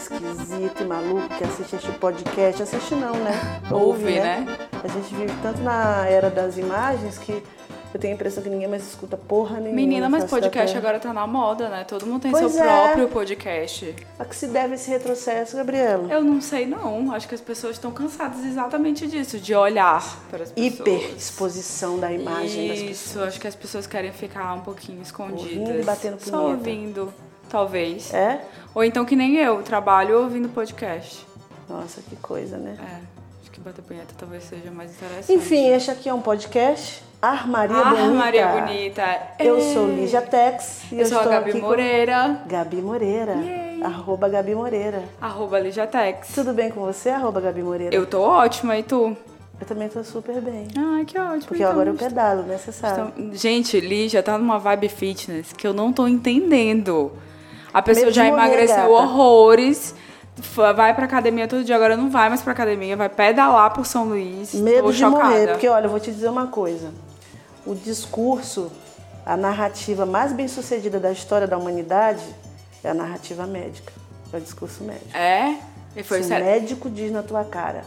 esquisito e maluco que assiste este podcast. Assiste não, né? Ouve, né? A gente vive tanto na era das imagens que eu tenho a impressão que ninguém mais escuta porra nenhuma. Menina, na mas podcast agora tá na moda, né? Todo mundo tem Pois seu é. próprio podcast. A que se deve esse retrocesso, Gabriela? Eu não sei não. Acho que as pessoas estão cansadas exatamente disso, de olhar para as pessoas. Hiperexposição da imagem das pessoas. Isso, acho que as pessoas querem ficar um pouquinho escondidas. Ouvindo e batendo Só punheta. ouvindo, talvez. É? Ou então que nem eu, trabalho ouvindo podcast. Nossa, que coisa, né? É, acho que bater punheta talvez seja mais interessante. Enfim, este aqui é um podcast. Armaria ah, Bonita. Maria Bonita. Eu Ei. sou Lígia Tex e eu, Eu sou a Gabi com Moreira, Gabi Moreira. Yay. Arroba Gabi Moreira. arroba Lijatex. Tudo bem com você, arroba Gabi Moreira? Eu tô ótima, e tu? Eu também tô super bem. Ai, que ótimo. Porque então. agora eu pedalo, né? Você sabe. Então, gente, Lígia tá numa vibe fitness que eu não tô entendendo. A pessoa de já morrer, emagreceu horrores, vai pra academia todo dia, agora não vai mais pra academia, vai pedalar por São Luís. Medo tô de chocada. morrer. Porque, olha, eu vou te dizer uma coisa. O discurso, a narrativa mais bem sucedida da história da humanidade é a narrativa médica. É o discurso médico. É? E foi Se o médico diz na tua cara,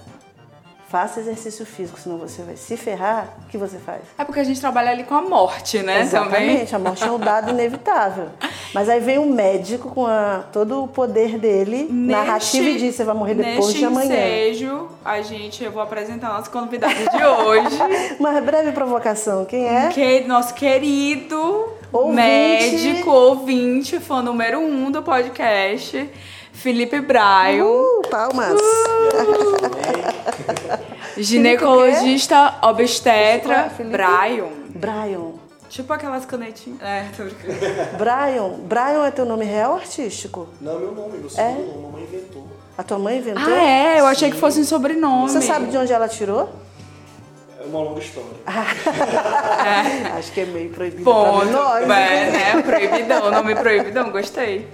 faça exercício físico, senão você vai se ferrar, o que você faz? É porque a gente trabalha ali com a morte, né? Também. Exatamente, a morte é um dado inevitável. Mas aí vem um médico com a- todo o poder dele, narrativo e diz, você vai morrer depois neste de amanhã. ensejo, a gente, eu vou apresentar nosso convidado de hoje. Uma breve provocação, quem é? Que, nosso querido Ouvinte. médico, ouvinte, fã número um do podcast, Felipe Braio, Uh, palmas. ginecologista obstetra Felipe? Brian. Brian. Tipo aquelas canetinhas. É, tô brincando. Brian. Brian é teu nome real ou artístico? Não é meu nome, meu segundo nome, mamãe inventou. A tua mãe inventou? Ah, é? Eu achei que fosse um sobrenome. Você sabe de onde ela tirou? É uma longa história. Acho que é meio proibido Ponto. nós. É, né? Proibidão, nome proibidão, gostei.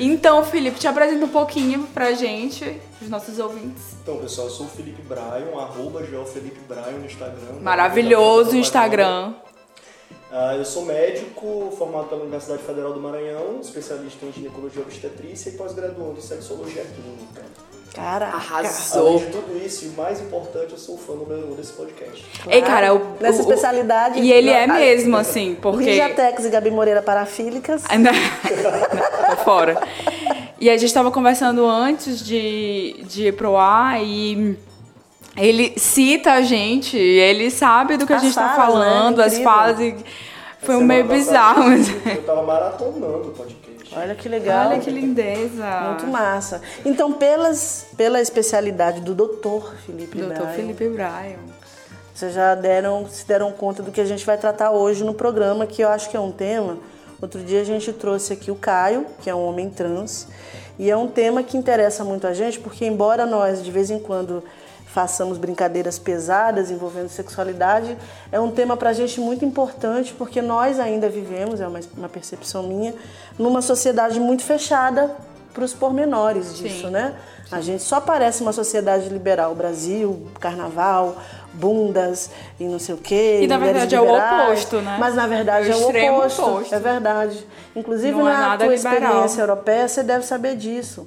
Então, Felipe, te apresenta um pouquinho pra gente, os nossos ouvintes. Então, pessoal, eu sou o Felipe Bryan, arroba Felipe Bryan no Instagram. Maravilhoso Instagram. Ah, eu sou médico, formado pela Universidade Federal do Maranhão, especialista em ginecologia e obstetrícia e pós-graduando em sexologia clínica. Caraca. Arrasou. Além de tudo isso, e o mais importante, eu sou o fã número um desse podcast. Ei, cara, o, Nessa o- especialidade. E ele é a- mesmo, assim, porque. Lígia Tex e Gabi Moreira parafílicas. Tô fora. E a gente tava conversando antes de, de ir pro ar e ele cita a gente, ele sabe do que a As gente tá falas, né? falando, as Incrível. falas. E foi um Semana meio passada, bizarro. Mas... Eu tava maratonando o podcast. Olha que legal. Olha que lindeza. Muito massa. Então, pelas, pela especialidade do doutor Felipe Doutor Braga, Felipe Bryan. vocês já deram, se deram conta do que a gente vai tratar hoje no programa, que eu acho que é um tema. Outro dia a gente trouxe aqui o Caio, que é um homem trans, e é um tema que interessa muito a gente, porque embora nós de vez em quando façamos brincadeiras pesadas envolvendo sexualidade, é um tema para a gente muito importante, porque nós ainda vivemos, é uma, uma percepção minha, numa sociedade muito fechada para os pormenores disso, Sim. né? A gente só parece uma sociedade liberal, Brasil, carnaval, bundas e não sei o quê. E, na verdade, é o liberais. oposto, né? Mas na verdade É é o o extremo oposto. oposto. É verdade. Inclusive Não é na nada tua liberal. experiência europeia, você deve saber disso.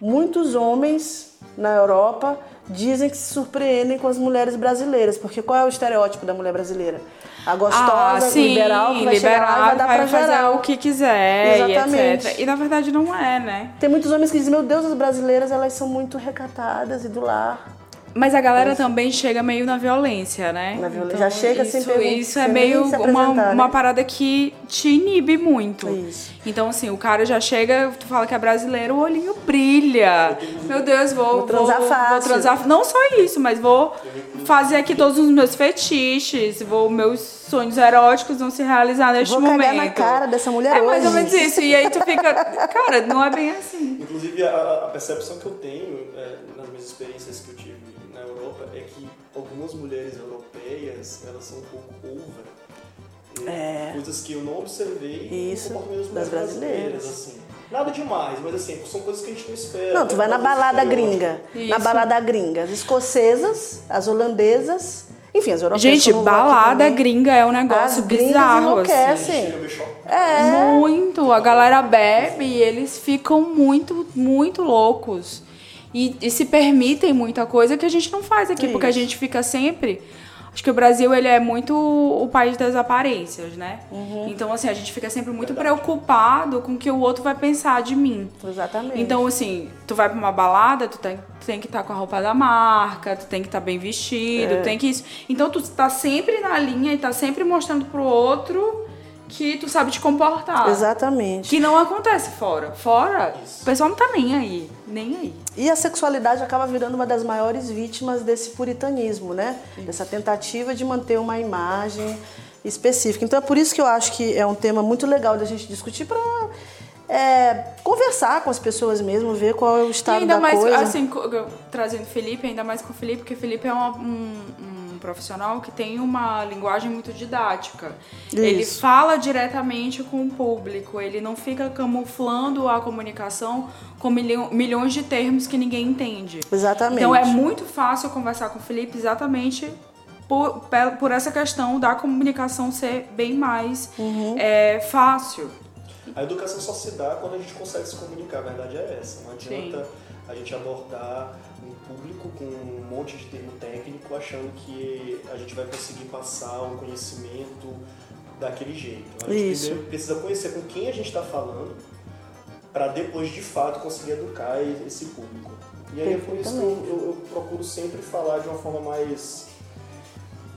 Muitos homens na Europa dizem que se surpreendem com as mulheres brasileiras, porque qual é o estereótipo da mulher brasileira? A gostosa, ah, sim, liberal, que vai chegar lá vai dar pra fazer geral. o que quiser Exatamente. e etc. E na verdade não é, né? Tem muitos homens que dizem, meu Deus, as brasileiras elas são muito recatadas e do lar. Mas a galera também chega meio na violência, né? Na violência. Já chega sem isso, pergun- Isso é sem meio uma, apresentar, uma né? parada que te inibe muito. Isso. Então, assim, o cara já chega, tu fala que é brasileiro, o olhinho brilha. Meu Deus, vou, Vou transar vou, fácil. Vou transar, não só isso, mas vou fazer aqui todos os meus fetiches, vou, meus sonhos eróticos vão se realizar neste Vou momento. cagar na cara dessa mulher É mais ou menos isso. E aí tu fica, cara, não é bem assim. Inclusive, a, a percepção que eu tenho é, nas minhas experiências que eu tive Europa é que algumas mulheres europeias, elas são um pouco over. né? É. Coisas que eu não observei Isso, das brasileiras. brasileiras, assim. Nada demais, mas assim, são coisas que a gente não espera. Não, tu vai na balada gringa. Na balada gringa. As escocesas, as holandesas Enfim, as europeias Gente, balada gringa é um negócio as bizarro, assim. É, Muito. A galera bebe e eles ficam muito, muito loucos. E, e se permitem muita coisa que a gente não faz aqui, porque a gente fica sempre. Acho que o Brasil ele é muito o país das aparências, né? Uhum. Então, assim, a gente fica sempre muito preocupado com o que o outro vai pensar de mim. exatamente. Então, assim, tu vai pra uma balada, tu tem, tu tem que estar com a roupa da marca, tu tem que estar bem vestido, É. tem que isso. Então, tu tá sempre na linha e tá sempre mostrando pro outro que tu sabe te comportar. Exatamente. Que não acontece fora. Fora, Isso. o pessoal não tá nem aí. Nem aí. E a sexualidade acaba virando uma das maiores vítimas desse puritanismo, né? Dessa tentativa de manter uma imagem específica. Então é por isso que eu acho que é um tema muito legal da gente discutir para conversar com as pessoas mesmo, ver qual é o E estado ainda da mais, coisa. assim, trazendo Felipe, ainda mais com o Felipe, porque Felipe é uma- um, um profissional que tem uma linguagem muito didática. Ele Isso. fala diretamente com o público, ele não fica camuflando a comunicação com milhões de termos que ninguém entende. Exatamente. Então é muito fácil conversar com o Felipe exatamente por, por essa questão da comunicação ser bem mais Uhum. é, fácil. A educação só se dá quando a gente consegue se comunicar, a verdade é essa. Não adianta a gente abordar público com um monte de termo técnico achando que a gente vai conseguir passar o conhecimento daquele jeito. A gente Isso. primeiro precisa conhecer com quem a gente está falando para depois de fato conseguir educar esse público. E aí é por isso que eu, eu- eu procuro sempre falar de uma forma mais.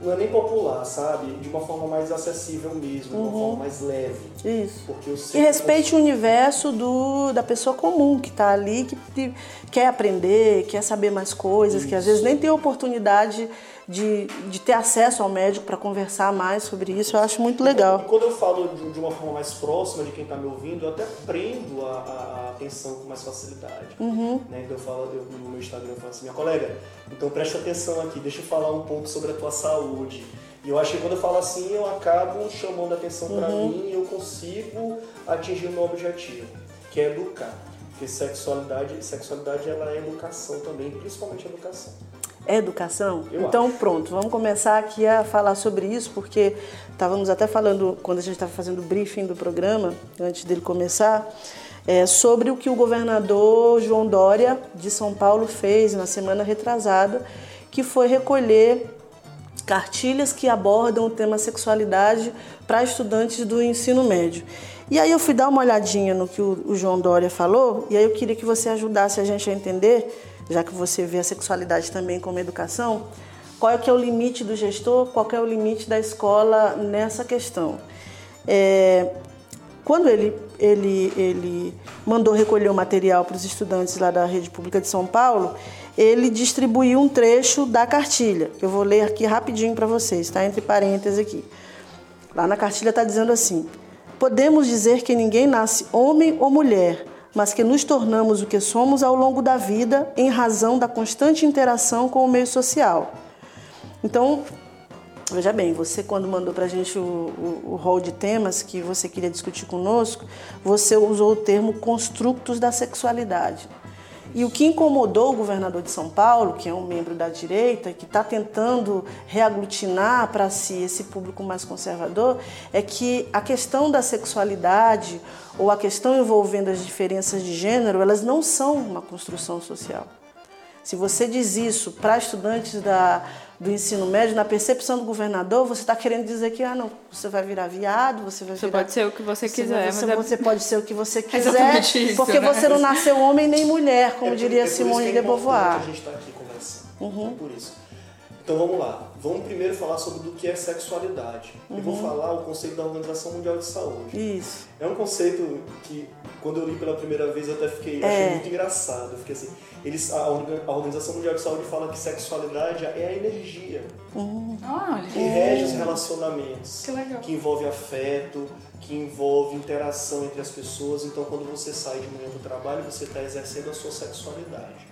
Não é nem popular, sabe? De uma forma mais acessível mesmo, de uma forma mais leve. Isso. Porque eu E sei que respeite o universo do, da pessoa comum que está ali, que, que quer aprender, quer saber mais coisas, que às vezes nem tem oportunidade de, de ter acesso ao médico para conversar mais sobre isso. Eu acho muito E legal. quando eu falo de, de uma forma mais próxima de quem está me ouvindo, eu até prendo a, a- atenção com mais facilidade. Uhum. Né? Então eu falo, eu, no meu Instagram eu falo assim, minha colega, então presta atenção aqui, deixa eu falar um pouco sobre a tua saúde. E eu acho que quando eu falo assim, eu acabo chamando a atenção para Uhum. mim e eu consigo atingir o meu objetivo, que é educar. Porque sexualidade, sexualidade ela é educação também, principalmente educação. É educação? Eu então pronto, vamos começar aqui a falar sobre isso, porque estávamos até falando, quando a gente estava fazendo o briefing do programa, antes dele começar, é, sobre o que o governador João Dória de São Paulo fez na semana retrasada, que foi recolher cartilhas que abordam o tema sexualidade para estudantes do ensino médio. E aí eu fui dar uma olhadinha no que o, o João Dória falou, e aí eu queria que você ajudasse a gente a entender, já que você vê a sexualidade também como educação, qual é que é o limite do gestor, qual é o limite da escola nessa questão. É, quando ele, ele, ele mandou recolher o material para os estudantes lá da rede pública de São Paulo, ele distribuiu um trecho da cartilha, eu vou ler aqui rapidinho para vocês, está entre parênteses aqui. Lá na cartilha está dizendo assim: Podemos dizer que ninguém nasce homem ou mulher, mas que nos tornamos o que somos ao longo da vida em razão da constante interação com o meio social. Então, veja bem, você quando mandou para a gente o, rol de temas que você queria discutir conosco, você usou o termo construtos da sexualidade. E o que incomodou o governador de São Paulo, que é um membro da direita, que está tentando reaglutinar para si esse público mais conservador, é que a questão da sexualidade ou a questão envolvendo as diferenças de gênero, elas não são uma construção social. Se você diz isso para estudantes da, do ensino médio, na percepção do governador, você está querendo dizer que ah, não, você vai virar viado, você vai Você virar. pode ser o que você Você, quiser, você, mas é- você pode ser o que você quiser, isso, porque né? você não nasceu homem nem mulher, como É diria é Simone é de importante Beauvoir. A gente está aqui conversando. É por isso. Então vamos lá. Vamos primeiro falar sobre o que é sexualidade. Eu vou falar o conceito da Organização Mundial de Saúde. Isso. É um conceito que, quando eu li pela primeira vez, eu até fiquei, É. achei muito engraçado. Eu fiquei assim, eles, a, Orga- a Organização Mundial de Saúde fala que sexualidade é a energia Olha. que rege os relacionamentos, Que legal. que envolve afeto, que envolve interação entre as pessoas. Então, quando você sai de manhã do trabalho, você está exercendo a sua sexualidade.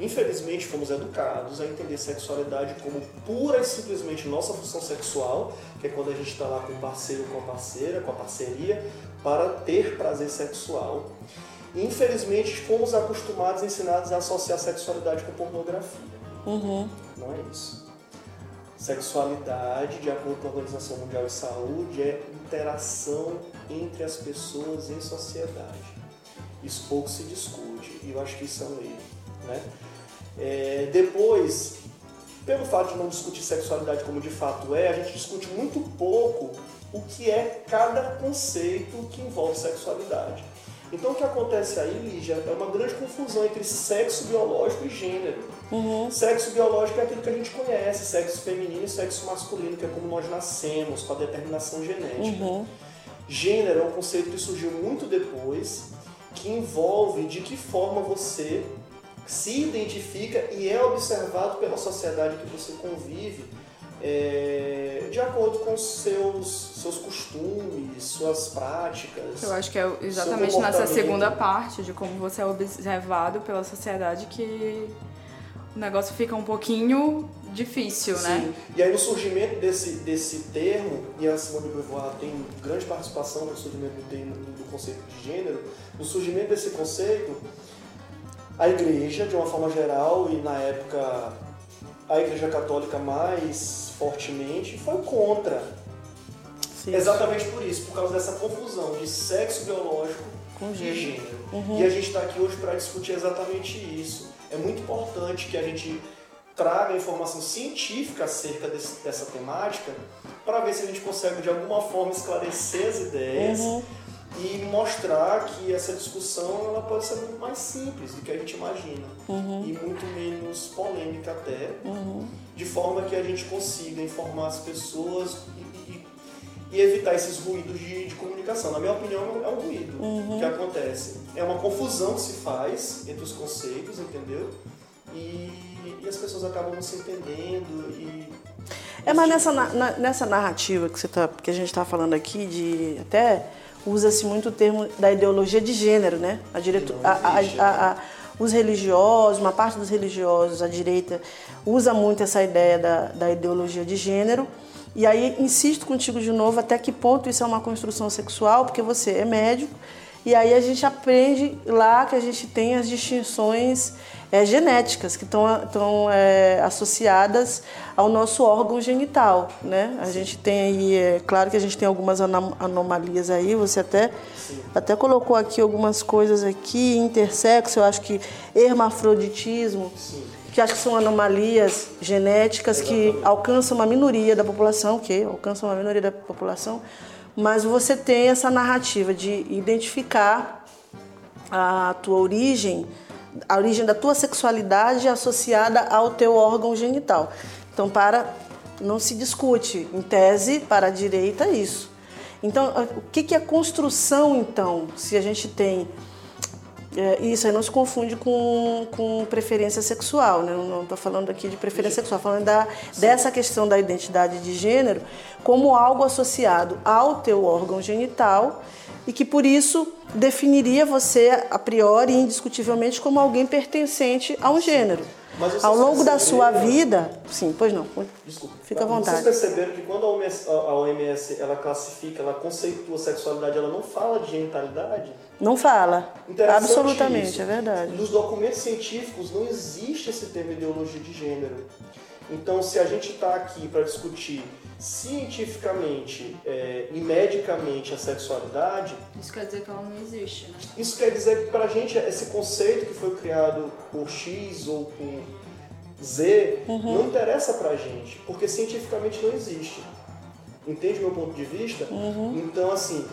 Infelizmente, fomos educados a entender sexualidade como pura e simplesmente nossa função sexual, que é quando a gente está lá com o parceiro, com a parceira, com a parceria, para ter prazer sexual. E, infelizmente, fomos acostumados, ensinados a associar sexualidade com pornografia. Uhum. Não é isso. Sexualidade, de acordo com a Organização Mundial de Saúde, é interação entre as pessoas em sociedade. Isso pouco se discute e eu acho que isso é um erro. Né? É, depois, pelo fato de não discutir sexualidade como de fato é, a gente discute muito pouco o que é cada conceito que envolve sexualidade. Então o que acontece aí, Lígia, é uma grande confusão entre sexo biológico e gênero. Uhum. Sexo biológico é aquilo que a gente conhece, sexo feminino e sexo masculino, que é como nós nascemos, com a determinação genética. Uhum. Gênero é um conceito que surgiu muito depois, que envolve de que forma você se identifica e é observado pela sociedade que você convive é, de acordo com seus, seus costumes, suas práticas. Eu acho que é exatamente nessa segunda parte de como você é observado pela sociedade que o negócio fica um pouquinho difícil, Sim. né? E aí no surgimento desse, desse termo, e a Simone de Beauvoir tem grande participação no surgimento do, termo, do conceito de gênero, no surgimento desse conceito, a igreja, de uma forma geral, e na época a igreja católica mais fortemente, foi contra. Sim. Exatamente por isso, por causa dessa confusão de sexo biológico Com e gênero. Uhum. E a gente está aqui hoje para discutir exatamente isso. É muito importante que a gente traga informação científica acerca desse, dessa temática para ver se a gente consegue de alguma forma esclarecer as ideias uhum. E mostrar que essa discussão ela pode ser muito mais simples do que a gente imagina uhum. e muito menos polêmica até. Uhum de forma que a gente consiga informar as pessoas e, e, e evitar esses ruídos de, de, comunicação. Na minha opinião, é um ruído uhum. que acontece. É uma confusão que se faz entre os conceitos, entendeu? E, e as pessoas acabam não se entendendo e é, mas nessa, na, nessa narrativa que, você tá, que a gente está falando aqui, de até usa-se muito o termo da ideologia de gênero, né? A, direto, a, a, a, os religiosos, uma parte dos religiosos, a direita, usa muito essa ideia da, da ideologia de gênero. E aí insisto contigo de novo até que ponto isso é uma construção sexual, porque você é médico, e aí a gente aprende lá que a gente tem as distinções é, genéticas que estão é, associadas ao nosso órgão genital, né? A gente tem aí, é claro que a gente tem algumas anomalias aí, você até, até colocou aqui algumas coisas aqui, intersexo, eu acho que hermafroditismo, Sim. que acho que são anomalias genéticas Exatamente. que alcançam uma minoria da população, que alcançam uma minoria da população, mas você tem essa narrativa de identificar a tua origem a origem da tua sexualidade associada ao teu órgão genital. Então, para não se discute, em tese, para a direita, isso. Então, o que é construção, então, se a gente tem é, isso aí não se confunde com, com preferência sexual, né? não estou falando aqui de preferência sexual, falando da, dessa questão da identidade de gênero como algo associado ao teu órgão genital e que por isso definiria você a priori, indiscutivelmente, como alguém pertencente a um gênero. Ao longo da sua vida, sim, pois não. Desculpa. Fica à vontade. Vocês perceberam que quando a OMS, a OMS ela classifica, ela conceitua sexualidade, ela não fala de genitalidade? Não fala. Absolutamente, isso. é verdade. Nos documentos científicos não existe esse termo ideologia de gênero. Então, se a gente está aqui para discutir cientificamente é, e medicamente a sexualidade. Isso quer dizer que ela não existe, né? Isso quer dizer que para a gente esse conceito que foi criado por X ou por Z uhum. não interessa para a gente, porque cientificamente não existe. Entende meu ponto de vista? Uhum. Então, assim,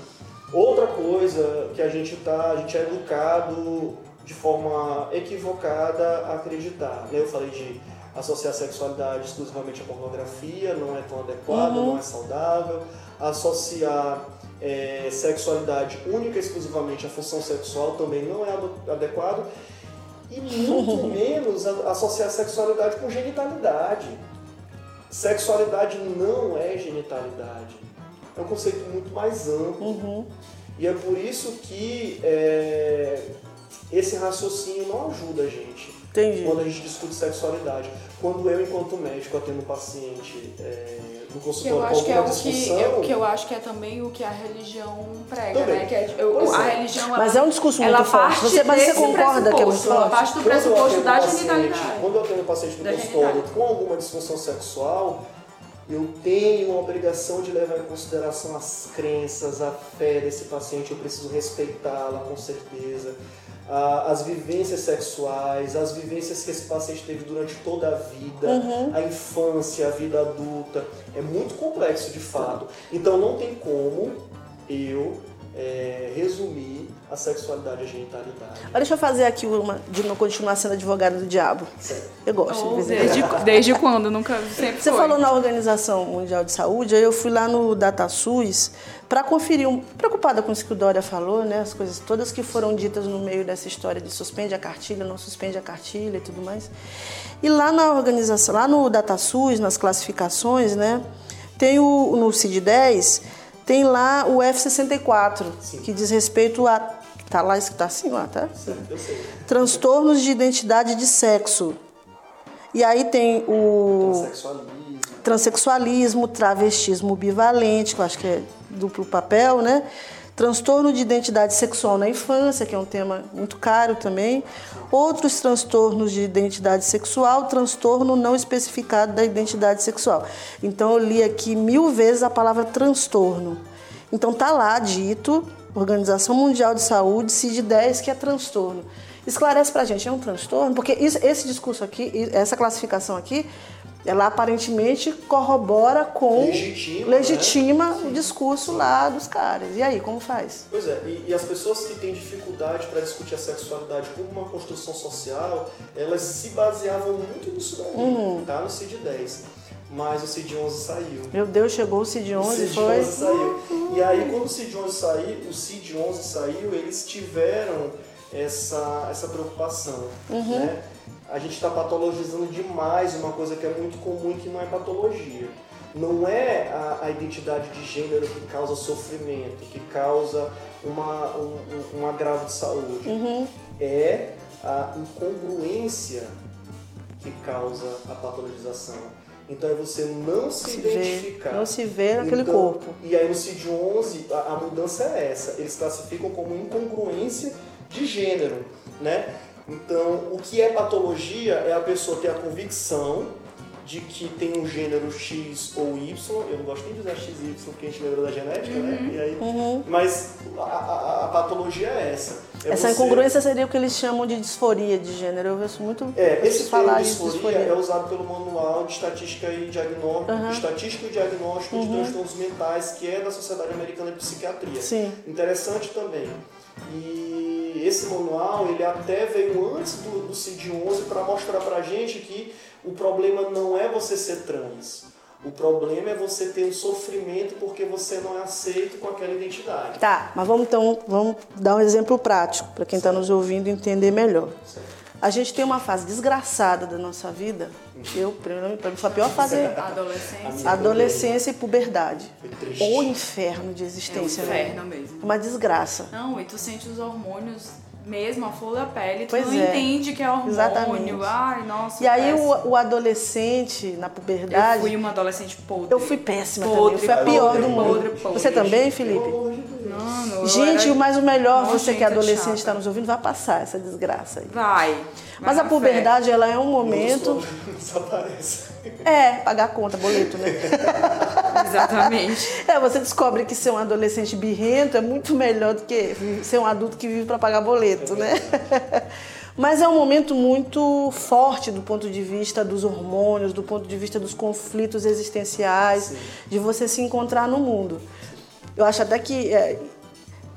outra coisa que a gente tá, a gente é educado de forma equivocada a acreditar. Né? Eu falei de associar sexualidade exclusivamente à pornografia não é tão adequado, uhum. não é saudável. Associar é, sexualidade única e exclusivamente à função sexual também não é adequado. E muito menos associar sexualidade com genitalidade. Sexualidade não é genitalidade. É um conceito muito mais amplo. Uhum. E é por isso que é, esse raciocínio não ajuda a gente. Entendi. Quando a gente discute sexualidade. Quando eu, enquanto médico, atendo um paciente é, no consultório com alguma é disfunção... Que, é o que eu acho que é também o que a religião prega, também. né? Que é, eu, a é. religião... Mas é um discurso muito forte. Você, mas você concorda que é muito forte? Ela parte do pressuposto da genitalidade. Quando eu atendo um paciente no consultório com alguma disfunção sexual, eu tenho a obrigação de levar em consideração as crenças, a fé desse paciente, eu preciso respeitá-la com certeza. As vivências sexuais, as vivências que esse paciente teve durante toda a vida, uhum. a infância, a vida adulta. É muito complexo de fato. Então não tem como eu é, resumir a sexualidade e a genitalidade. Mas deixa eu fazer aqui uma, de não continuar sendo advogada do diabo. Certo. Eu gosto. Oh, de desde, desde quando? Nunca sempre Você foi. falou na Organização Mundial de Saúde, aí eu fui lá no DataSUS para conferir, um, preocupada com isso que o Dória falou, né, as coisas todas que foram ditas no meio dessa história de suspende a cartilha, não suspende a cartilha e tudo mais. E lá na organização, lá no DataSUS, nas classificações, né, tem o no CID-10 tem lá o F64, Sim. que diz respeito a. Tá lá, está assim lá, tá? eu sei. Transtornos de identidade de sexo. E aí tem o. Transsexualismo. Transsexualismo, travestismo bivalente, que eu acho que é duplo papel, né? Transtorno de identidade sexual na infância, que é um tema muito caro também. Outros transtornos de identidade sexual, transtorno não especificado da identidade sexual. Então eu li aqui mil vezes a palavra transtorno. Então tá lá dito, Organização Mundial de Saúde, CID-10, que é transtorno. Esclarece pra gente, é um transtorno? Porque esse discurso aqui, essa classificação aqui, ela aparentemente corrobora com legitima, legitima né? o discurso lá dos caras. E aí, como faz? Pois é, e, e as pessoas que têm dificuldade para discutir a sexualidade como uma construção social, elas se baseavam muito nisso daí, uhum. tá? No CID-10. Mas o CID-11 saiu. Meu Deus, chegou o CID-11, o CID foi? saiu. Uhum. E aí, quando o CID-11 saiu, o CID-11 saiu, eles tiveram essa, essa preocupação, uhum. né? a gente está patologizando demais uma coisa que é muito comum e que não é patologia. Não é a, a identidade de gênero que causa sofrimento, que causa uma, um, um agravo de saúde. Uhum. É a incongruência que causa a patologização. Então é você não se, se identificar. Vê, não se vê naquele então, corpo. E aí no CID-11 a, a mudança é essa. Eles classificam como incongruência de gênero, né? Então, o que é patologia é a pessoa ter a convicção de que tem um gênero X ou Y, eu não gosto nem de usar XY porque a gente lembra da genética, né? uhum. né? E aí, uhum. Mas a, a, a, patologia é essa. É essa você... incongruência seria o que eles chamam de disforia de gênero. Eu vejo muito É, esse termo disforia, disforia é usado pelo Manual de Estatística e Diagnóstico, uhum. E Diagnóstico de uhum. Transtornos Mentais, que é da Sociedade Americana de Psiquiatria. Sim. Interessante também. E esse manual, ele até veio antes do, do CID-11 para mostrar para a gente que o problema não é você ser trans. O problema é você ter um sofrimento porque você não é aceito com aquela identidade. Tá, mas vamos então vamos dar um exemplo prático para quem está nos ouvindo entender melhor. Certo. A gente tem uma fase desgraçada da nossa vida. Eu, para mim, foi a pior fase. Adolescência. Adolescência e puberdade. Ou inferno de existência. É um inferno né? mesmo. Uma desgraça. Não, e tu sente os hormônios mesmo a flor da pele, tu pois não é. entende que é hormônio. Exatamente. Ai, nossa. E aí o, o, adolescente na puberdade. Eu fui uma adolescente podre. Eu fui péssima podre, também. Eu fui a pior podre, do mundo. Podre, podre, Você também, Felipe? Não, não, Gente, era... mas o melhor, Nossa, você que é adolescente está nos ouvindo, vai passar essa desgraça aí. Vai. vai Mas a puberdade, fé. ela é um momento. Desaparece. É, pagar a conta, boleto, né? Exatamente. É, você descobre que ser um adolescente birrento é muito melhor do que ser um adulto que vive para pagar boleto, né? Mas é um momento muito forte do ponto de vista dos hormônios, do ponto de vista dos conflitos existenciais, Sim. de você se encontrar no mundo. Eu acho até que. É,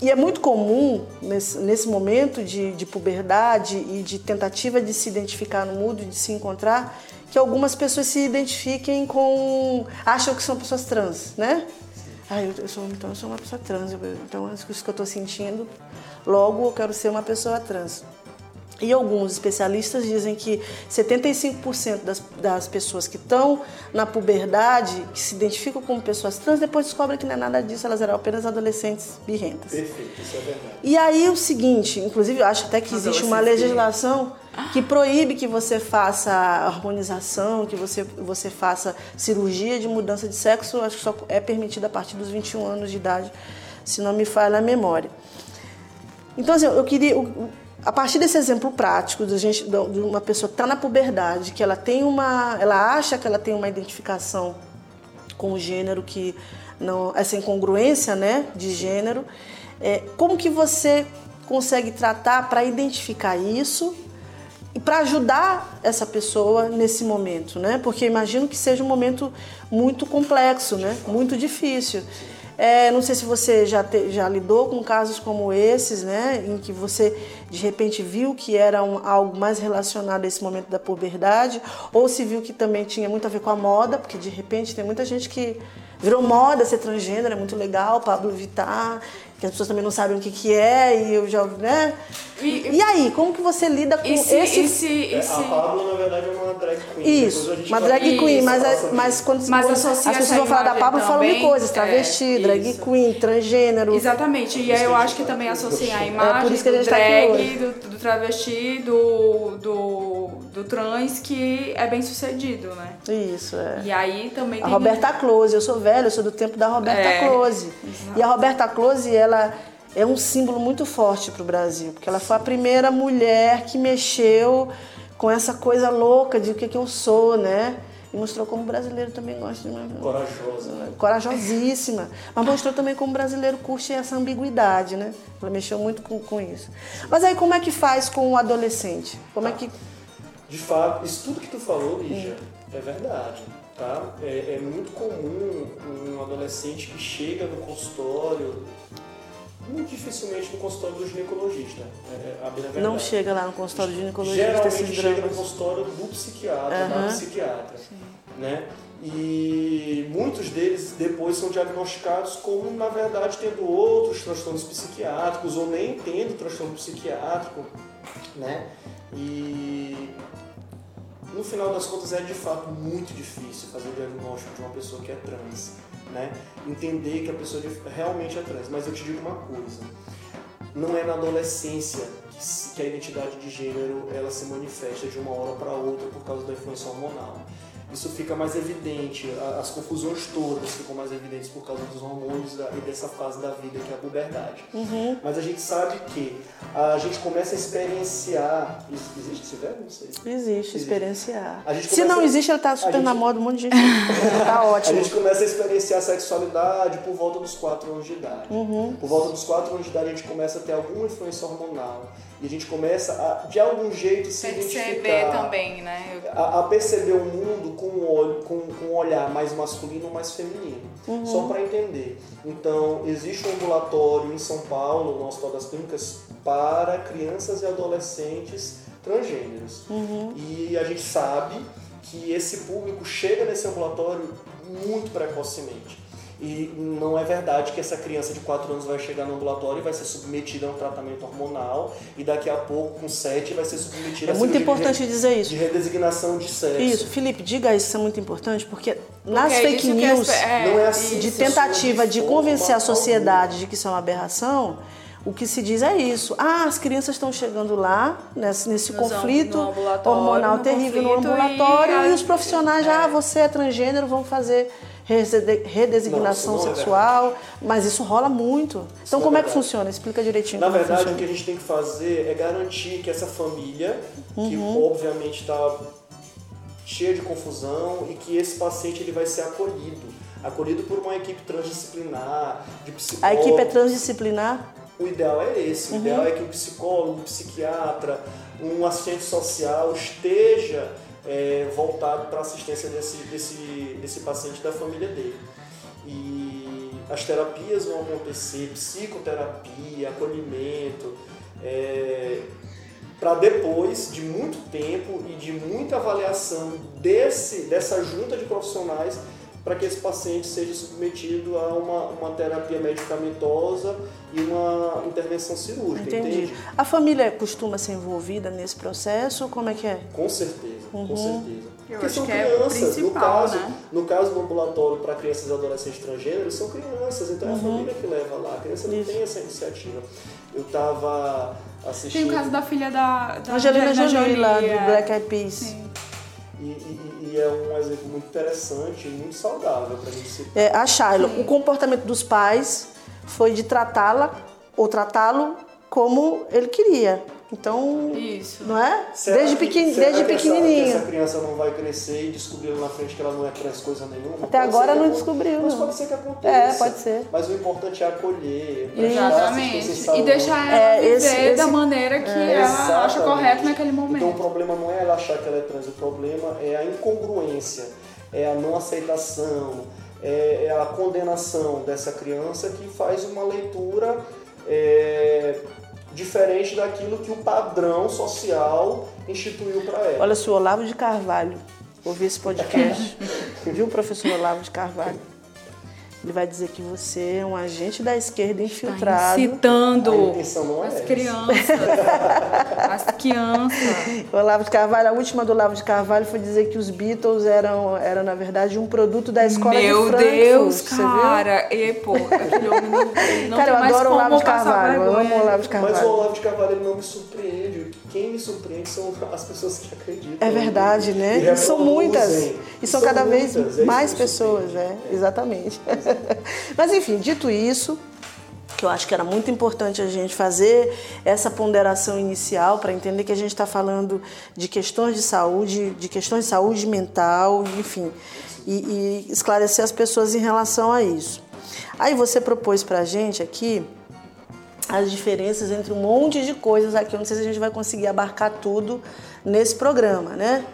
e é muito comum, nesse, nesse momento de, de puberdade e de tentativa de se identificar no mundo, de se encontrar, que algumas pessoas se identifiquem com. acham que são pessoas trans, né? Ah, eu, eu sou, então eu sou uma pessoa trans, eu, então é isso que eu estou sentindo, logo eu quero ser uma pessoa trans. E alguns especialistas dizem que 75% das, das pessoas que estão na puberdade, que se identificam como pessoas trans, depois descobrem que não é nada disso, elas eram apenas adolescentes birrentas. Perfeito, isso é verdade. E aí o seguinte, inclusive eu acho até que existe uma legislação que proíbe que você faça harmonização, que você, você faça cirurgia de mudança de sexo, acho que só é permitida a partir dos 21 anos de idade, se não me falha a memória. Então, assim, eu queria. A partir desse exemplo prático de, gente, de uma pessoa que está na puberdade, que ela tem uma. ela acha que ela tem uma identificação com o gênero que não essa incongruência, né, de gênero. É, como que você consegue tratar para identificar isso e para ajudar essa pessoa nesse momento, né? Porque imagino que seja um momento muito complexo, né? Muito difícil. É, não sei se você já, te, já lidou com casos como esses, né? Em que você de repente viu que era um, algo mais relacionado a esse momento da puberdade, ou se viu que também tinha muito a ver com a moda, porque de repente tem muita gente que virou moda ser transgênero, é muito legal, Pablo Vittar, que as pessoas também não sabem o que, que é, e eu já, né? E, e aí, como que você lida com esse... esse, esse... A Pablo, na verdade, é uma drag queen. Isso, uma drag isso, queen, mas, é, mas quando, mas as pessoas vão falar da Pablo, falam de coisas, travesti, é, drag isso. queen, transgênero. Exatamente, e aí eu acho que também associa a imagem é por isso que a gente do drag, tá do, do travesti, do, do, do trans, que é bem sucedido, né? Isso, é. E aí também A Roberta Close, eu sou velha, eu sou do tempo da Roberta é, Close. Exato. E a Roberta Close, ela é um símbolo muito forte para o Brasil, porque ela foi a primeira mulher que mexeu com essa coisa louca de o que, que eu sou, né? E mostrou como o brasileiro também gosta de uma... Corajosa. Corajosíssima. Mas mostrou também como o brasileiro curte essa ambiguidade, né? Ela mexeu muito com, com isso. Mas aí como é que faz com o adolescente? Como é que... De fato, isso tudo que tu falou, Lígia, hum. é verdade. Tá? É, é muito comum um adolescente que chega no consultório muito dificilmente no consultório do ginecologista. É, não chega lá no consultório do ginecologista Geralmente esses chega no consultório do psiquiatra, uhum. da psiquiatra. Né? E muitos deles depois são diagnosticados como, na verdade, tendo outros transtornos psiquiátricos ou nem tendo transtorno psiquiátrico. Né? E no final das contas é de fato muito difícil fazer o diagnóstico de uma pessoa que é trans né? Entender que a pessoa realmente é trans. Mas eu te digo uma coisa, não é na adolescência que a identidade de gênero ela se manifesta de uma hora para outra por causa da influência hormonal isso fica mais evidente, as confusões todas ficam mais evidentes por causa dos hormônios e dessa fase da vida que é a puberdade. Uhum. Mas a gente sabe que a gente começa a experienciar. Existe esse verbo? Não sei. Existe, existe. experienciar. Se não existe, ele está super gente... na moda, um monte de gente. tá ótimo. A gente começa a experienciar a sexualidade por volta dos 4 anos de idade. Uhum. Por volta dos 4 anos de idade, a gente começa a ter alguma influência hormonal. E a gente começa a, de algum jeito, se perceber identificar. também, né? A, a, perceber o mundo com um, olho, com, com um olhar mais masculino ou mais feminino. Uhum. Só para entender. Então, existe um ambulatório em São Paulo, no Hospital das Clínicas, para crianças e adolescentes transgêneros. Uhum. E a gente sabe que esse público chega nesse ambulatório muito precocemente. E não é verdade que essa criança de 4 anos vai chegar no ambulatório e vai ser submetida a um tratamento hormonal e daqui a pouco, com 7, vai ser submetida é a muito importante de, dizer isso. de redesignação de sexo. Isso, Felipe, diga isso, isso é muito importante, porque, porque nas fake news, é, não é assim de tentativa de convencer a sociedade de que isso é uma aberração, o que se diz é isso. Ah, as crianças estão chegando lá, nesse, nesse conflito hormonal no terrível conflito, no ambulatório, e, e os profissionais já, é. ah, você é transgênero, vão fazer redesignação não, sexual, é mas isso rola muito. Então, isso como é, é, que funciona? Explica direitinho. Na verdade, o que a gente tem que fazer é garantir que essa família, uhum. que obviamente está cheia de confusão, e que esse paciente ele vai ser acolhido. Acolhido por uma equipe transdisciplinar, de psicólogos. A equipe é transdisciplinar? O ideal é esse. O uhum. ideal é que o psicólogo, o psiquiatra, um assistente social esteja é, voltado para a assistência desse, desse, desse paciente da família dele. E as terapias vão acontecer, psicoterapia, acolhimento, é, para depois de muito tempo e de muita avaliação desse, dessa junta de profissionais para que esse paciente seja submetido a uma, uma terapia medicamentosa e uma intervenção cirúrgica. Entendi. Entende? A família costuma ser envolvida nesse processo? Como é que é? Com certeza, uhum. com certeza. Eu Porque são que crianças. É no, caso, né? no caso do ambulatório para crianças e adolescentes transgêneros, são crianças, então é a uhum. família que leva lá. A criança não Isso. tem essa iniciativa. Eu estava assistindo. Tem o caso da filha da, da Angelina Jolie, lá do Black Eyed Peas. Sim. E, e, e, é um exemplo muito interessante e muito saudável para a gente se. É, a Shiloh, o comportamento dos pais foi de tratá-la ou tratá-lo como ele queria. Então, Isso. não é? Será desde que- pequen, será desde essa- pequenininho. Essa, criança não vai crescer e descobrir lá na frente que ela não é trans coisa nenhuma? Até Pode agora não descobriu, Mas pode ser que aconteça. É, pode ser. Mas o importante é acolher. prestar Exatamente. assistência em E deixar ela É, viver esse- da maneira que ela acha Exatamente. correto naquele Então o momento. problema não é ela achar que ela é trans, o problema é a incongruência, é a não aceitação, é, é a condenação dessa criança que faz uma leitura é, diferente daquilo que o padrão social instituiu para ela. Olha, se o Olavo de Carvalho ouvir esse podcast, viu, professor Olavo de Carvalho? Ele vai dizer que você é um agente da esquerda infiltrado. A Incitando intenção não é as essa. crianças. as crianças. O Olavo de Carvalho, a última do Olavo de Carvalho foi dizer que os Beatles eram, eram na verdade, um produto da escola de Meu Frankfurt. Deus, você viu? cara. E, pô, aquele homem não, não Cara, tem eu mais adoro o Olavo de Carvalho. Eu amo o Olavo de Mas o Carvalho. Olavo de Carvalho ele não me surpreende. Quem me surpreende são as pessoas que acreditam. É verdade, né? E são muitas. E são, cada vez muitas, é isso mais pessoas, surpreende. né? Exatamente. Mas enfim, dito isso, que eu acho que era muito importante a gente fazer essa ponderação inicial para entender que a gente está falando de questões de saúde, de questões de saúde mental, enfim, e, e esclarecer as pessoas em relação a isso. Aí você propôs para a gente aqui as diferenças entre um monte de coisas aqui. Eu não sei se a gente vai conseguir abarcar tudo nesse programa, né?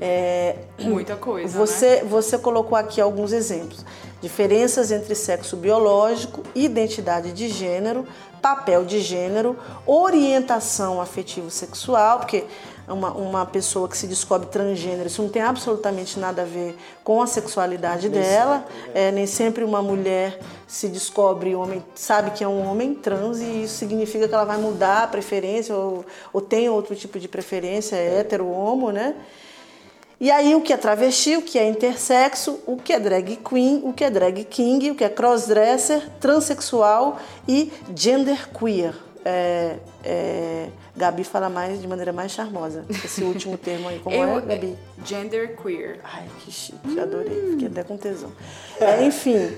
É, Muita coisa. né? você, você colocou aqui alguns exemplos. Diferenças entre sexo biológico, identidade de gênero, papel de gênero, orientação afetivo-sexual, porque uma, uma pessoa que se descobre transgênero, isso não tem absolutamente nada a ver com a sexualidade dela. É, nem sempre uma mulher se descobre homem, sabe que é um homem trans e isso significa que ela vai mudar a preferência ou, ou tem outro tipo de preferência, é hétero, homo, né? E aí o que é travesti, o que é intersexo, o que é drag queen, o que é drag king, o que é crossdresser, transexual e genderqueer. É, é, Gabi fala mais de maneira mais charmosa. Esse último termo aí, como Eu- é, Gabi? Gender queer. Ai, que chique, adorei, fiquei até com tesão. É, enfim,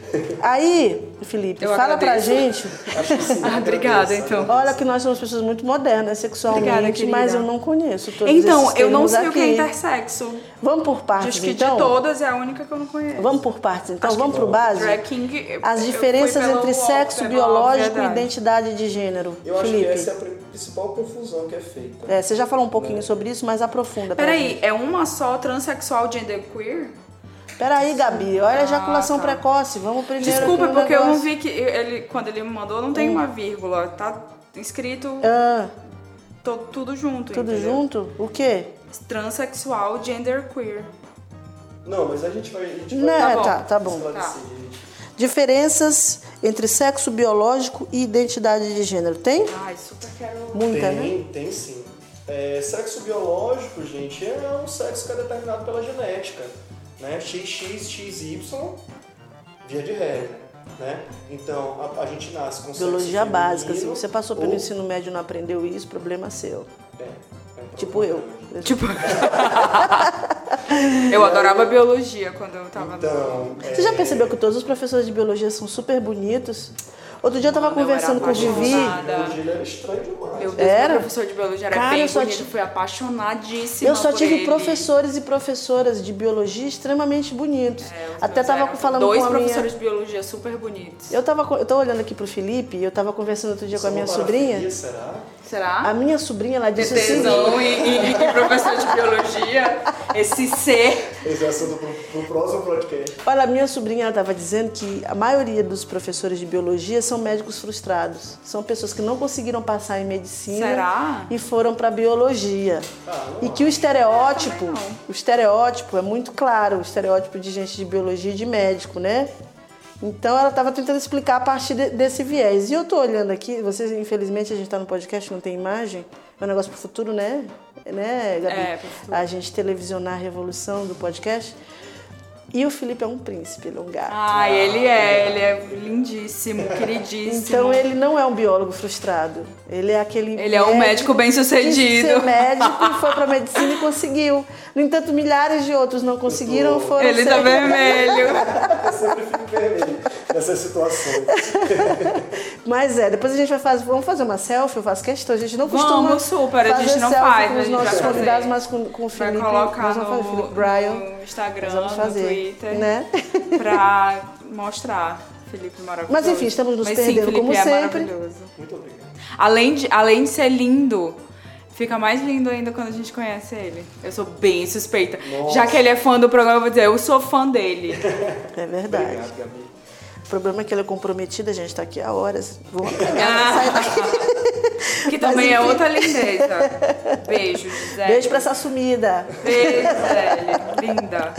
aí, Felipe, Eu fala pra agradeço. gente. Acho que sim, Ah, obrigada, então. Olha que nós somos pessoas muito modernas sexualmente, Obrigada, mas eu não conheço todos Então, esses eu não sei o que é aqui. intersexo. Vamos por partes, Acho que então? de todas é a única que eu não conheço. Vamos por partes, então. Acho Vamos pro básico? Drag King, eu- As diferenças entre sexo biológico e identidade de gênero. Eu acho Felipe. que essa é a pri- principal confusão que é feita. É, você já falou um pouquinho sobre isso, mas aprofunda. pra Peraí, é uma só transexual genderqueer? Peraí, Gabi. Olha a ejaculação tá. precoce. Vamos primeiro. Desculpa, porque eu não negócio. vi que ele, quando ele me mandou, não tem uma vírgula. Tá escrito Ah, to- tudo junto. tudo entendeu? junto? O quê? Transexual genderqueer. Não, mas a gente vai. A gente Não, vai bom. tá, tá bom. gente. Diferenças entre sexo biológico e identidade de gênero. Tem? Ai, super quero. Muita, né? Tem, tem sim. É, sexo biológico, gente, é um sexo que é determinado pela genética. Né? XX, XY, via de regra. Né? Então, a, a gente nasce com Biologia sexo básica. Se feminino você passou pelo ou- ensino médio e não aprendeu isso, problema seu. É, é um Tipo problema eu. Tipo. eu adorava biologia quando eu tava no. Então, Você já é, percebeu que todos os professores de biologia são super bonitos? Outro dia eu tava eu conversando era com o Vivi. biologia ele era estranho demais. Meu Deus, Era? meu professor de biologia era Cara, bem eu só bonito, ti- fui apaixonadíssima. Eu só por tive ele. professores e professoras de biologia extremamente bonitos. É, Até tava eram falando dois com a minha. professores de biologia super bonitos. Eu tava, eu tô olhando aqui pro Felipe e eu tava conversando outro dia com a minha sobrinha. Será? Será? A minha sobrinha, ela disse assim. tesão e, e, e professor de biologia, esse ser. Esse é assunto pro, pro próximo podcast. Olha, a minha sobrinha ela estava dizendo que a maioria dos professores de biologia são médicos frustrados. São pessoas que não conseguiram passar em medicina Será? e foram para biologia. Ah, e que o estereótipo, o estereótipo é muito claro, o estereótipo de gente de biologia e de médico, né? Então ela estava tentando explicar a partir de- desse viés. E eu tô olhando aqui, vocês, infelizmente, a gente está no podcast, não tem imagem. É um negócio pro futuro, né? Né, Gabi? É, pro futuro. A gente televisionar a revolução do podcast. E o Felipe é um príncipe, ele é um gato. Ai, ele é, ele é lindíssimo, queridíssimo. Então ele não é um biólogo frustrado. Ele é aquele. Ele é um médico bem-sucedido. quis ser médico e foi pra medicina e conseguiu. No entanto, milhares de outros não conseguiram, foram Ele ser- tá vermelho. Eu sempre fico vermelho. nessas situações. Mas é, depois a gente vai fazer, vamos fazer uma selfie, eu faço questão. A gente não costuma Vamos, super, a fazer gente não faz, com os gente nossos vai convidados, mas com, com o Vai Felipe, colocar nós vamos fazer, no, Felipe Brian, no Instagram, vamos no fazer, Twitter, né? pra mostrar Felipe maravilhoso. Mas, enfim, estamos nos Mas perdendo, sim, Felipe como é sempre. maravilhoso. Muito obrigado. Além de, além de ser lindo, fica mais lindo ainda quando a gente conhece ele. Eu sou bem suspeita. Nossa. Já que ele é fã do programa, eu vou dizer, eu sou fã dele. É verdade. Obrigado, Gabi. O problema é que ele é comprometido, a gente tá aqui há horas. Vamos Ah. sair daqui. Que também é enfim. outra lindeza. Beijo, Gisele. Beijo pra essa sumida. Beijo, Gisele. Linda.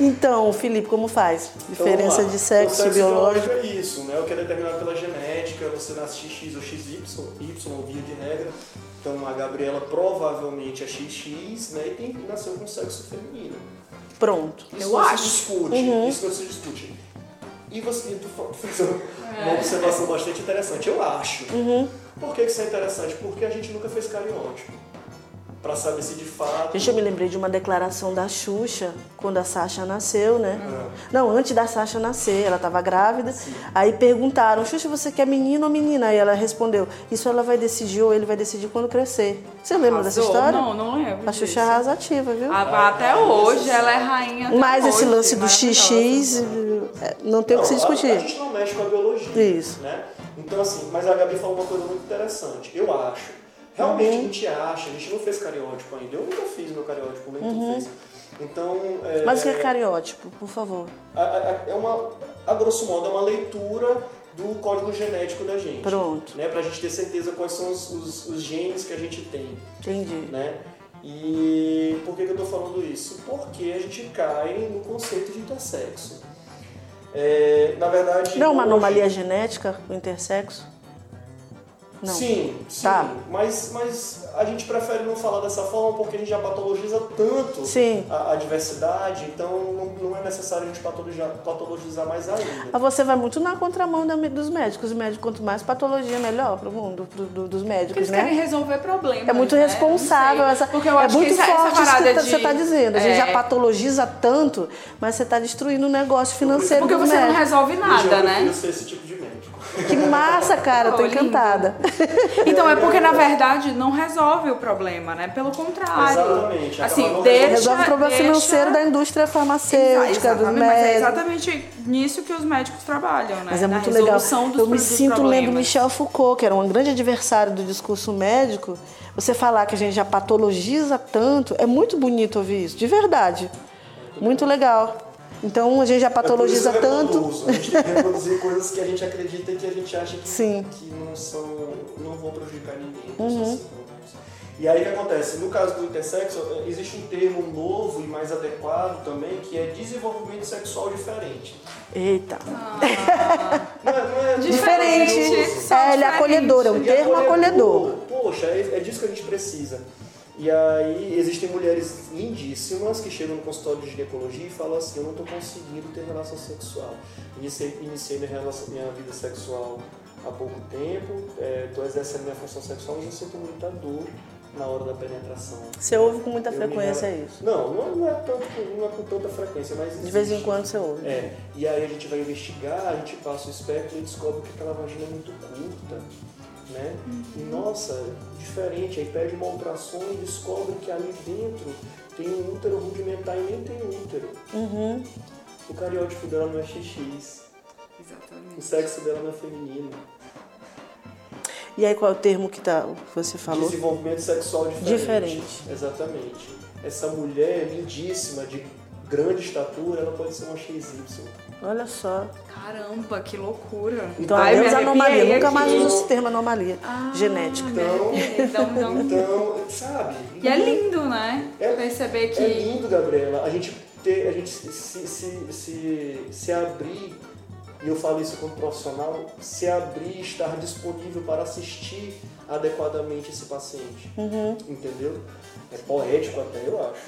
Então, Felipe, como faz? Então, Diferença lá. de sexo, o sexo biológico. é isso, né? O que é determinado pela genética, você nasce XX ou XY, Y, via de regra. Então a Gabriela provavelmente é XX, né? E tem, nasceu com sexo feminino. Pronto. Isso Eu não acho. discute. Uhum. Isso não se discute. E você tu fez uma observação bastante interessante. Eu acho. Uhum. Por que isso é interessante? Porque a gente nunca fez cariótipo. Pra saber se de fato. Gente, eu me lembrei de uma declaração da Xuxa quando a Sasha nasceu, né? Ah. Não, antes da Sasha nascer, ela estava grávida. Aí perguntaram, Xuxa, você quer menino ou menina? Aí ela respondeu, isso ela vai decidir ou ele vai decidir quando crescer. Você lembra dessa Arrasou? história? Não, não lembro A Xuxa disso. é arrasativa, viu? Ah, Até hoje, ela é rainha. Mas esse lance do. XX é, não tem o que se Não, a- A, discutir. gente não mexe com a biologia. Isso. Né? Então, assim, mas a Gabi falou uma coisa muito interessante. Eu acho. Realmente Uhum. a gente acha, a gente não fez cariótipo ainda. Eu nunca fiz meu cariótipo, nem tu fez. Então. É, Uhum. Mas o que é cariótipo, por favor? a- a- É uma. A grosso modo, é uma leitura do código genético da gente. Pronto. Né? Pra gente ter certeza quais são os, os- os genes que a gente tem. Entendi. né? E por que, que eu estou falando isso? Porque a gente cai no conceito de intersexo. É, na verdade. Não é uma hoje- anomalia genética, o intersexo? Não. Sim, sim. Tá. Mas, mas a gente prefere não falar dessa forma porque a gente já patologiza tanto Sim. a, a diversidade, então não, não é necessário a gente patologizar, patologizar mais ainda. Mas você vai muito na contramão da- dos médicos. Os médicos, quanto mais patologia, melhor para o mundo pro- do- dos Porque médicos, eles né? querem resolver problemas. É muito né? responsável. Não. Essa, Porque eu é acho muito que essa, forte essa isso parada que de... você está dizendo. A gente é, já patologiza tanto, mas você está destruindo o negócio financeiro Porque você não médico. resolve Hoje nada, eu né? ser esse tipo de médico. Que massa, cara. Tô Oh, lindo. encantada. Então é porque, na verdade, não resolve o problema, né? Pelo contrário. Exatamente, Assim, deixa, Resolve o problema deixa... financeiro da indústria farmacêutica, dos Exatamente, mas é exatamente nisso que os médicos trabalham, né? Mas é muito legal. Eu me sinto lendo Michel Foucault, que era um grande adversário do discurso médico. Você falar que a gente já patologiza tanto, é muito bonito ouvir isso, de verdade. Muito legal. Então a gente já patologiza É que eu tanto. reproduzo. A gente tem que reproduzir coisas que a gente acredita e que a gente acha que, Sim. Uhum. que não são. não vão prejudicar ninguém. são sintomas. E aí o que acontece? No caso do intersexo, eh, existe um termo novo e mais adequado também, que é desenvolvimento sexual diferente. Eita. Não é, não é Diferente. São É, ele é acolhedor, é um é termo acolhedor. Poxa, é, é disso que a gente precisa. E aí existem mulheres lindíssimas que chegam no consultório de ginecologia e falam assim, eu não estou conseguindo ter relação sexual. Iniciei, iniciei minha, relação, minha vida sexual há pouco tempo, estou exercendo minha função sexual, mas eu sinto muita dor na hora da penetração. Você ouve com muita Eu me frequência rela- isso. Não, não é, é tanto, com- não é com tanta frequência, mas De vez em existe. quando você ouve. É, e aí a gente vai investigar, a gente passa o espectro e descobre que aquela vagina é muito curta, né? E nossa, diferente, aí pede uma ultrassom e descobre que ali dentro tem um útero rudimentar e nem tem útero. Uhum. O cariótipo dela não é XX, o Exatamente. sexo dela não é feminino. E aí qual é o termo que tá, você falou? Desenvolvimento sexual diferente. Diferente. Exatamente. Essa mulher lindíssima, de grande estatura, ela pode ser uma XY. Olha só. Caramba, que loucura. Então, Ai, adeus anomalia. Nunca mais aqui. uso esse termo anomalia Ah, genética. arrepiei. Então, então... Então, sabe? E é lindo, né? É- Perceber que... É lindo, Gabriela, a gente ter, a gente se, se, se, se abrir, e eu falo isso como profissional, se abrir e estar disponível para assistir adequadamente esse paciente. Uhum. Entendeu? É poético até, eu acho.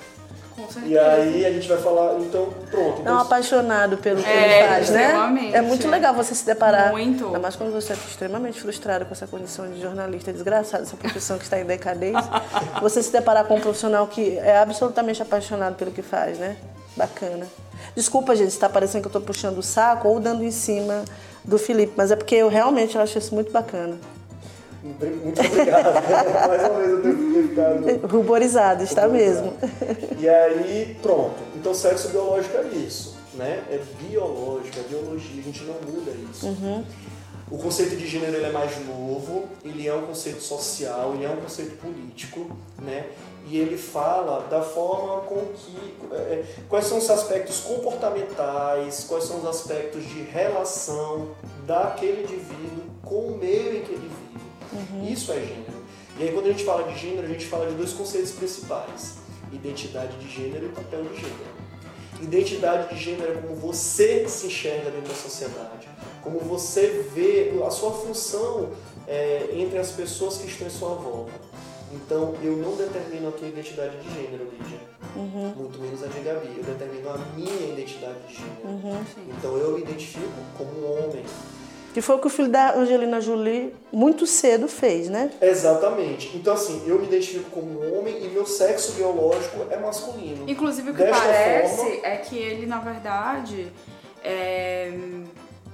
Com certeza. E aí a gente vai falar, então, pronto. É um Então, apaixonado pelo que É, ele faz, né? É muito legal você se deparar. Muito. Ainda mais quando você é extremamente frustrado com essa condição de jornalista desgraçado, essa profissão que está em decadência. você se deparar com um profissional que é absolutamente apaixonado pelo que faz, né? Bacana. Desculpa, gente, se tá parecendo que eu tô puxando o saco ou dando em cima do Felipe, mas é porque eu realmente acho isso muito bacana. Muito obrigado. Mais uma vez eu que ficado. Ruborizado, está mesmo. E aí, pronto. Então, sexo biológico é isso, né? É biológico, é biologia, a gente não muda isso. Uhum. O conceito de gênero ele é mais novo, ele é um conceito social, ele é um conceito político, né? E ele fala da forma com que. é, quais são os aspectos comportamentais, quais são os aspectos de relação daquele indivíduo com o meio em que ele vive. Isso é gênero. E aí, quando a gente fala de gênero, a gente fala de dois conceitos principais: identidade de gênero e papel de gênero. Identidade de gênero é como você se enxerga dentro da sociedade, como você vê a sua função é, entre as pessoas que estão em sua volta. Então, eu não determino a tua identidade de gênero, Lídia. Muito menos a de Gabi. Eu determino a minha identidade de gênero. Então, eu me identifico como um homem. Que foi o que o filho da Angelina Jolie muito cedo fez, né? Exatamente. Então, assim, eu me identifico como um homem e meu sexo biológico é masculino. Inclusive, o que Desta parece forma- é que ele, na verdade, é,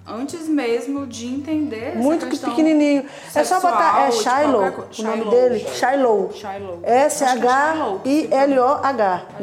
antes mesmo de entender Muito pequenininho. É só sexual, botar é Shiloh, co- o nome Shiloh. dele, Shiloh. Shiloh. É Shiloh se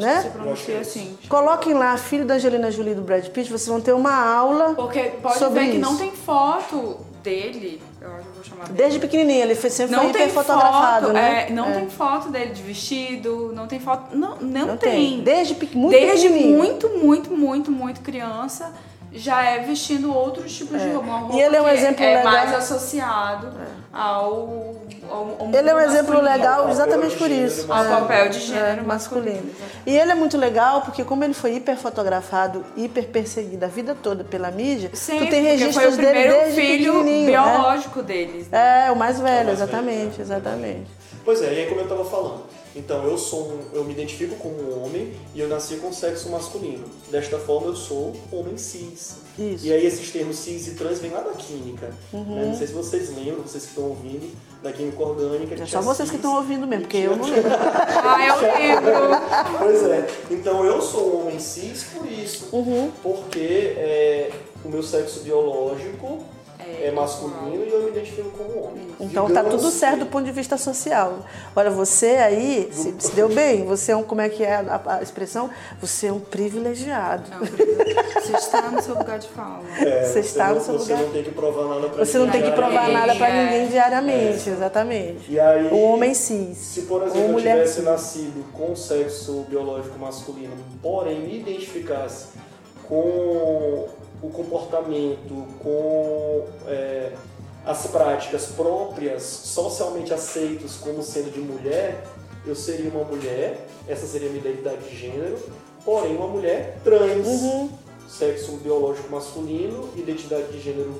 se né? pronuncia assim. Coloquem lá, filho da Angelina Jolie do Brad Pitt, vocês vão ter uma aula Porque pode sobre ver que isso. não tem foto dele. Eu acho que eu vou chamar dele. Desde pequenininho, ele foi, sempre não foi tem hiperfotografado, foto, né? é, não É. tem foto dele de vestido, não tem foto, não, não, Não tem. tem. Desde muito Desde muito, muito, muito, muito criança já é vestindo outros tipos de roupa. E ele é um exemplo é legal. mais associado ao, ao, ao mundo Ele é um exemplo masculino. legal exatamente por isso. Ao É, papel de gênero é, masculino. E ele é muito legal porque como ele foi hiper fotografado, hiper perseguido a vida toda pela mídia, Sempre, tu tem registros foi o dele primeiro desde filho pequenininho, né? biológico deles. né? É, o mais velho, exatamente, né? exatamente. Pois é, e aí como eu estava falando. Então, eu sou um- eu me identifico como um homem e eu nasci com sexo masculino. Desta forma, eu sou homem cis. Isso. E aí esses termos cis e trans vêm lá da química. Uhum. né? Não sei se vocês lembram, vocês que estão ouvindo, da química orgânica. É que só vocês que cis estão ouvindo mesmo, porque eu não lembro. Ah, eu lembro. Pois é. Então eu sou um homem cis por isso. Uhum. Porque é, o meu sexo biológico é, masculino e eu me identifico como homem. Então tá Digamos tudo certo do ponto de vista social. Olha, você aí se, se deu bem. Você é um, como é que é a, a expressão? Você é um privilegiado. Não, Você está no seu lugar de fala. É, Você está não, no seu Você lugar. não tem que provar nada pra Você não tem que provar nada pra É. ninguém diariamente, exatamente. E aí, O homem cis. Se, por exemplo, eu mulher tivesse nascido com sexo biológico masculino, porém me identificasse com o comportamento, com é, as práticas próprias, socialmente aceitas como sendo de mulher, eu seria uma mulher, essa seria a minha identidade de gênero, porém uma mulher trans. Uhum. Sexo biológico masculino, identidade de gênero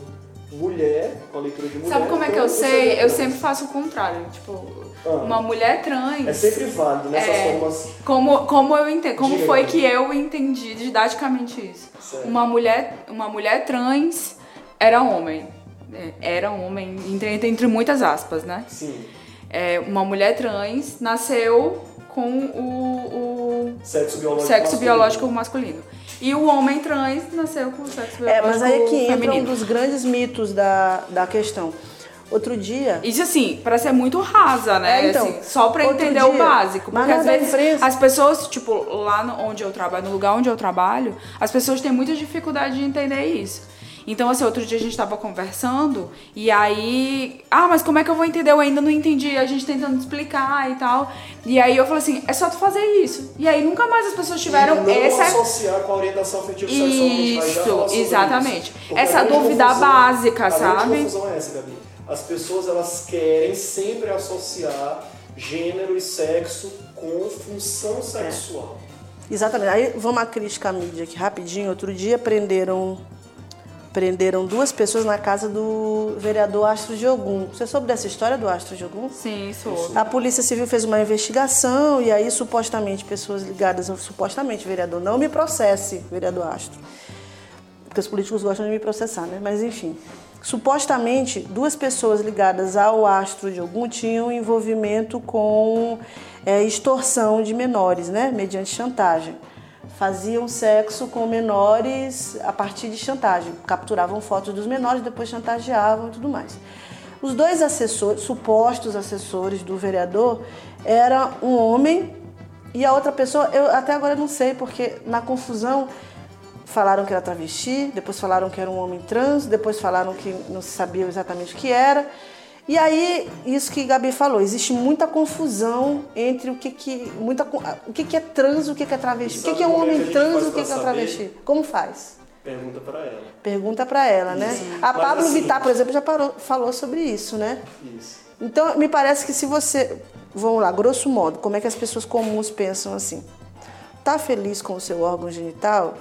mulher, com a leitura de mulher. Sabe como é que então eu sei? Eu sempre faço o contrário. Tipo, Ah. uma mulher trans. É sempre válido nessas É. formas. Como, como eu entendo, como foi que eu entendi didaticamente isso? Certo. Uma mulher, uma mulher trans era homem. É, Era homem, entre, entre muitas aspas, né? Sim. É, uma mulher trans nasceu com o, Sexo o biológico. sexo masculino. biológico masculino. E o homem trans nasceu com o sexo É, biológico mas aí é que entra um feminino. dos grandes mitos da, da questão. Outro dia, Isso assim, para ser muito rasa, né? É, então, Assim, só pra outro entender o dia, básico. mas Porque às vezes imprensa- as pessoas, tipo, lá no- onde eu trabalho, no lugar onde eu trabalho, as pessoas têm muita dificuldade de entender isso. Então, assim, outro dia a gente tava conversando e aí. Ah, mas como é que eu vou entender? Eu ainda não entendi. A gente tentando explicar e tal. E aí eu falei assim: é só tu fazer isso. E aí nunca mais as pessoas tiveram e não essa. associar com a orientação afetiva sexual. a gente vai já Isso, exatamente. isso. Essa a dúvida confusão- básica, A sabe? grande confusão é essa, Gabi. As pessoas elas querem sempre associar gênero e sexo com função sexual. exatamente. Aí vamos à crítica à mídia aqui rapidinho. Outro dia prenderam prenderam duas pessoas na casa do vereador Astro de Ogum. Você soube dessa história do Astro de Ogum? Sim, sou. A Polícia Civil fez uma investigação e aí supostamente pessoas ligadas ao supostamente vereador não me processe, vereador Astro. Porque os políticos gostam de me processar, né? Mas enfim. Supostamente, duas pessoas ligadas ao astro de algum tinham envolvimento com é, extorsão de menores, né? Mediante chantagem. Faziam sexo com menores a partir de chantagem. Capturavam fotos dos menores, depois chantageavam e tudo mais. Os dois assessores, supostos assessores do vereador, era um homem e a outra pessoa, eu até agora não sei, porque na confusão falaram que era travesti, depois falaram que era um homem trans, depois falaram que não se sabia exatamente o que era. E aí, isso que Gabi falou, existe muita confusão entre o que, que, muita, o que, que é trans, o que, que é travesti. O que, que é um homem trans, o que, que é travesti. Como faz? Pergunta para ela. Pergunta para ela, né? A Pablo assim, Vittar, por exemplo, já parou, falou sobre isso, né? Isso. Então, me parece que se você. Vamos lá, grosso modo, como é que as pessoas comuns pensam assim? Tá feliz com o seu órgão genital?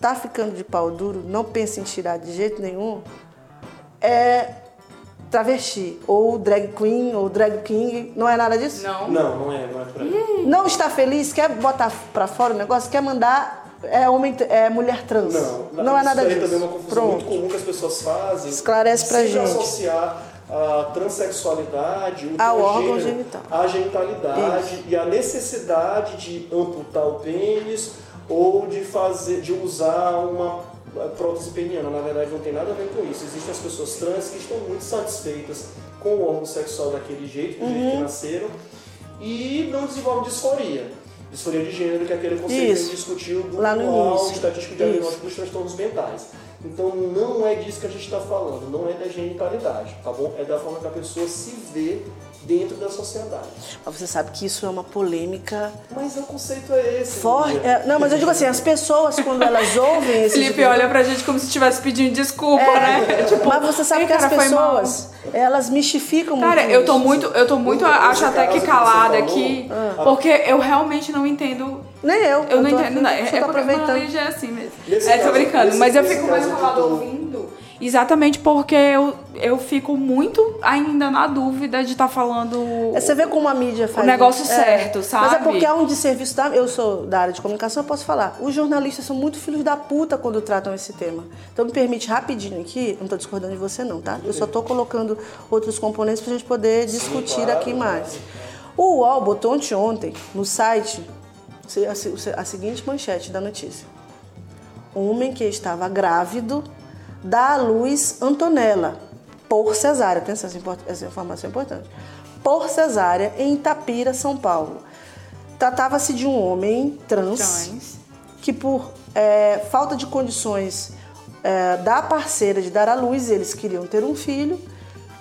Tá ficando de pau duro? Não pensa em tirar de jeito nenhum? É travesti, ou drag queen, ou drag king, não é nada disso? Não. Não, não é, não é pra Não está feliz, quer botar pra fora o negócio, quer mandar é homem é mulher trans. Não, não é nada disso. também é uma confusão Pronto. muito comum que as pessoas fazem. Esclarece pra gente. associar a transexualidade, o ao órgão genital, a genitalidade Isso. e a necessidade de amputar o pênis ou de fazer, de usar uma prótese peniana. Na verdade, não tem nada a ver com isso. Existem as pessoas trans que estão muito satisfeitas com o órgão sexual daquele jeito, do uhum. jeito que uhum. nasceram, e não desenvolvem disforia. Disforia de gênero, que é aquele conceito que a gente discutiu do Manual Estatístico Diagnóstico dos Transtornos Mentais. Então não é disso que a gente está falando, não é da genitalidade, tá bom? É da forma que a pessoa se vê dentro da sociedade. Mas você sabe que isso é uma polêmica. Mas o conceito é esse. Forte. É, não, mas eu digo assim, as pessoas quando elas ouvem esse. Felipe tipo... olha pra gente como se estivesse pedindo desculpa, é, né? Tipo, mas você sabe que cara, as pessoas elas mistificam muito. Cara, eu tô muito, eu tô muito, acho até que calada aqui, ah. porque eu realmente não entendo. Nem eu. Eu, eu não entendo. Aqui, não, é porque aproveitando. é assim mesmo. Nesse é, tô brincando, mas eu fico mais calada ouvindo Exatamente porque eu, eu fico muito ainda na dúvida de estar tá falando. É, você vê como a mídia faz. O negócio isso. certo, é. sabe? Mas é porque é um desserviço. Da, eu sou da área de comunicação, eu posso falar. Os jornalistas são muito filhos da puta quando tratam esse tema. Então me permite rapidinho aqui, não estou discordando de você, não, tá? Eu só estou colocando outros componentes para a gente poder discutir Sim, claro, aqui mais. O UOL botou ontem, ontem no site a, a seguinte manchete da notícia. Homem que estava grávido dá à luz Antonella, por cesárea. Atenção, essa informação é importante. Por cesárea, em Itapira, São Paulo. Tratava-se de um homem trans, trans. que, por é, falta de condições é, da parceira de dar à luz, eles queriam ter um filho,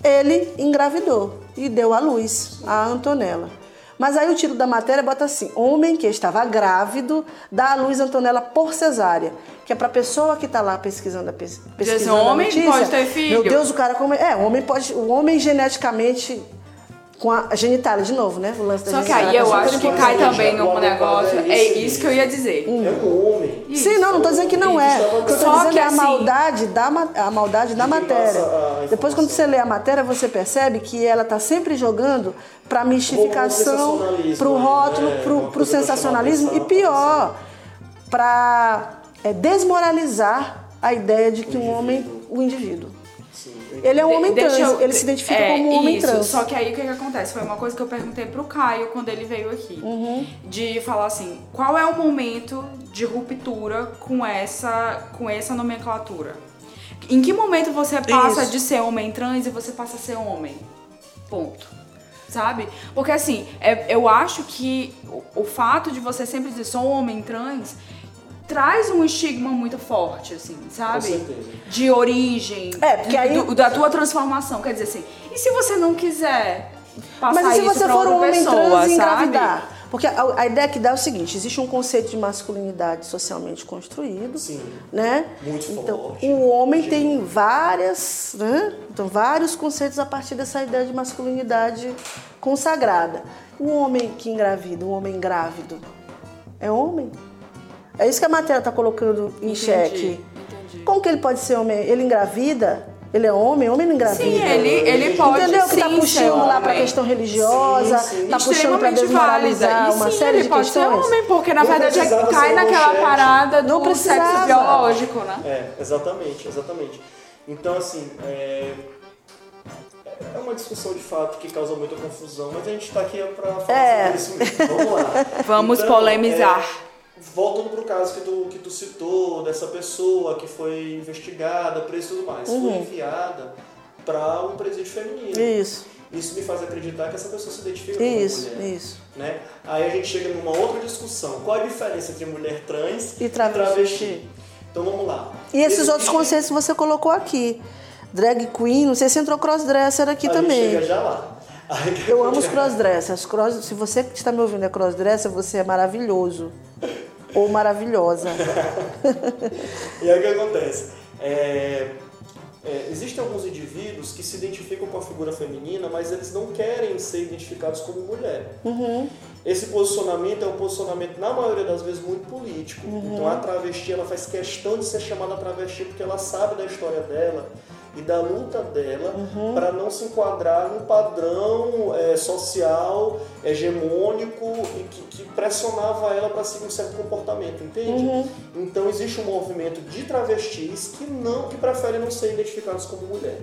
ele engravidou e deu à luz a Antonella. Mas aí o título da matéria bota assim: Homem que estava grávido dá à luz Antonella por cesárea. Que é pra pessoa que tá lá pesquisando a pesquisa. Esse homem notícia, pode ter filho. Meu Deus, o cara como. É, o homem pode. O homem geneticamente com a genitália, de novo, né? O lance da Só que aí eu acho que cai também num negócio. É isso que eu ia dizer. Hum. É um homem. Sim, não, não tô dizendo que não é. Só dizendo que é a maldade da, a maldade da matéria. Depois, quando você lê a matéria, você percebe que ela tá sempre jogando pra mistificação, pro né? rótulo, né? pro, pro sensacionalismo e pior, pra é, desmoralizar a ideia de que um homem, o indivíduo. Ele é um homem trans, eu, ele se identifica é, como um homem isso, trans. Só que aí o que, que acontece? Foi uma coisa que eu perguntei pro Caio quando ele veio aqui. Uhum. De falar assim, qual é o momento de ruptura com essa, com essa nomenclatura? Em que momento você passa isso. de ser homem trans e você passa a ser homem? Ponto sabe? Porque assim, é, eu acho que o, o, fato de você sempre dizer sou um homem trans traz um estigma muito forte, assim, sabe? Com certeza. De origem. É, porque aí... Do, da tua transformação. Quer dizer assim, e se você não quiser passar Mas e se você for um homem pessoa, trans e engravidar? Porque a, a, ideia que dá é o seguinte, existe um conceito de masculinidade socialmente construído, Sim, né? Muito então, forte. O homem gente. tem várias, né? Então, vários conceitos a partir dessa ideia de masculinidade consagrada. O homem que engravida, o homem grávido, é homem? É isso que a matéria está colocando em entendi, xeque. Entendi. Como que ele pode ser homem? Ele engravida? Ele é homem? Homem não engravida. Sim, ele, ele pode Entendeu? Que está puxando lá para a questão religiosa, está puxando para desmoralizar uma sim, série ele de pode questões. ser homem, porque na não verdade cai naquela parada do sexo biológico, né? É, exatamente, exatamente. Então, assim, é... é uma discussão de fato que causa muita confusão, mas a gente está aqui para falar é. sobre isso mesmo. Vamos lá. Vamos então, polemizar. É voltando pro caso que tu, que tu citou, dessa pessoa que foi investigada, presa e tudo mais, foi Uhum. enviada para um presídio feminino. Isso, Isso me faz acreditar que essa pessoa se identifica como isso, mulher. isso. Né? Aí a gente chega numa outra discussão. Qual a diferença entre mulher trans E travesti. Então vamos lá. E esses outros conceitos que você colocou aqui. Drag queen, não sei se entrou crossdresser aqui a também. gente chega já lá. Eu amo os crossdressers. Cross... Se você que está me ouvindo é crossdresser, você é maravilhoso. Ou maravilhosa. E aí o que acontece? É, é, existem alguns indivíduos que se identificam com a figura feminina, mas eles não querem ser identificados como mulher. Esse posicionamento é um posicionamento, na maioria das vezes, muito político. Então a travesti ela faz questão de ser chamada travesti porque ela sabe da história dela e da luta dela para não se enquadrar num padrão é, social hegemônico e que, que pressionava ela para seguir um certo comportamento, entende? Então existe um movimento de travestis que não que preferem não ser identificados como mulher.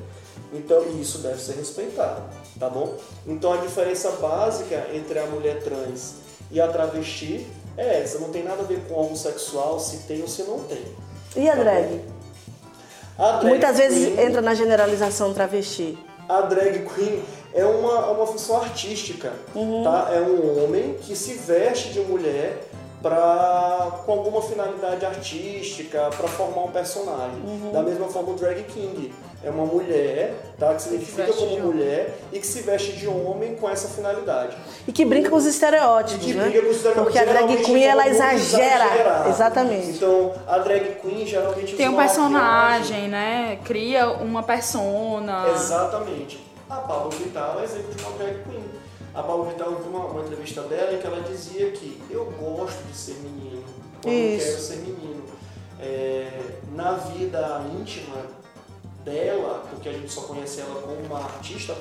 Então isso deve ser respeitado, tá bom? Então a diferença básica entre a mulher trans e a travesti é essa, não tem nada a ver com homossexual, se tem ou se não tem. E a Tá drag? bom? Muitas vezes queen- entra na generalização travesti. a drag queen é uma, uma função artística, tá? É um homem que se veste de mulher pra, com alguma finalidade artística, para formar um personagem. Da mesma forma, o drag king é uma mulher, tá? Que se identifica veste como mulher e que se veste de homem com essa finalidade. E que brinca com os estereótipos, Que né? briga com os estereótipos, Porque a drag queen, ela exagera. exagerada. Exatamente. Então, a drag queen geralmente Tem um personagem, né? Cria uma persona. Exatamente. A Pablo Vittar é um exemplo de uma drag queen. A Pablo Vittar, eu vi uma, uma entrevista dela em que ela dizia que eu gosto de ser menino, quando eu quero ser menino. É, na vida íntima dela, porque a gente só conhece ela como uma artista.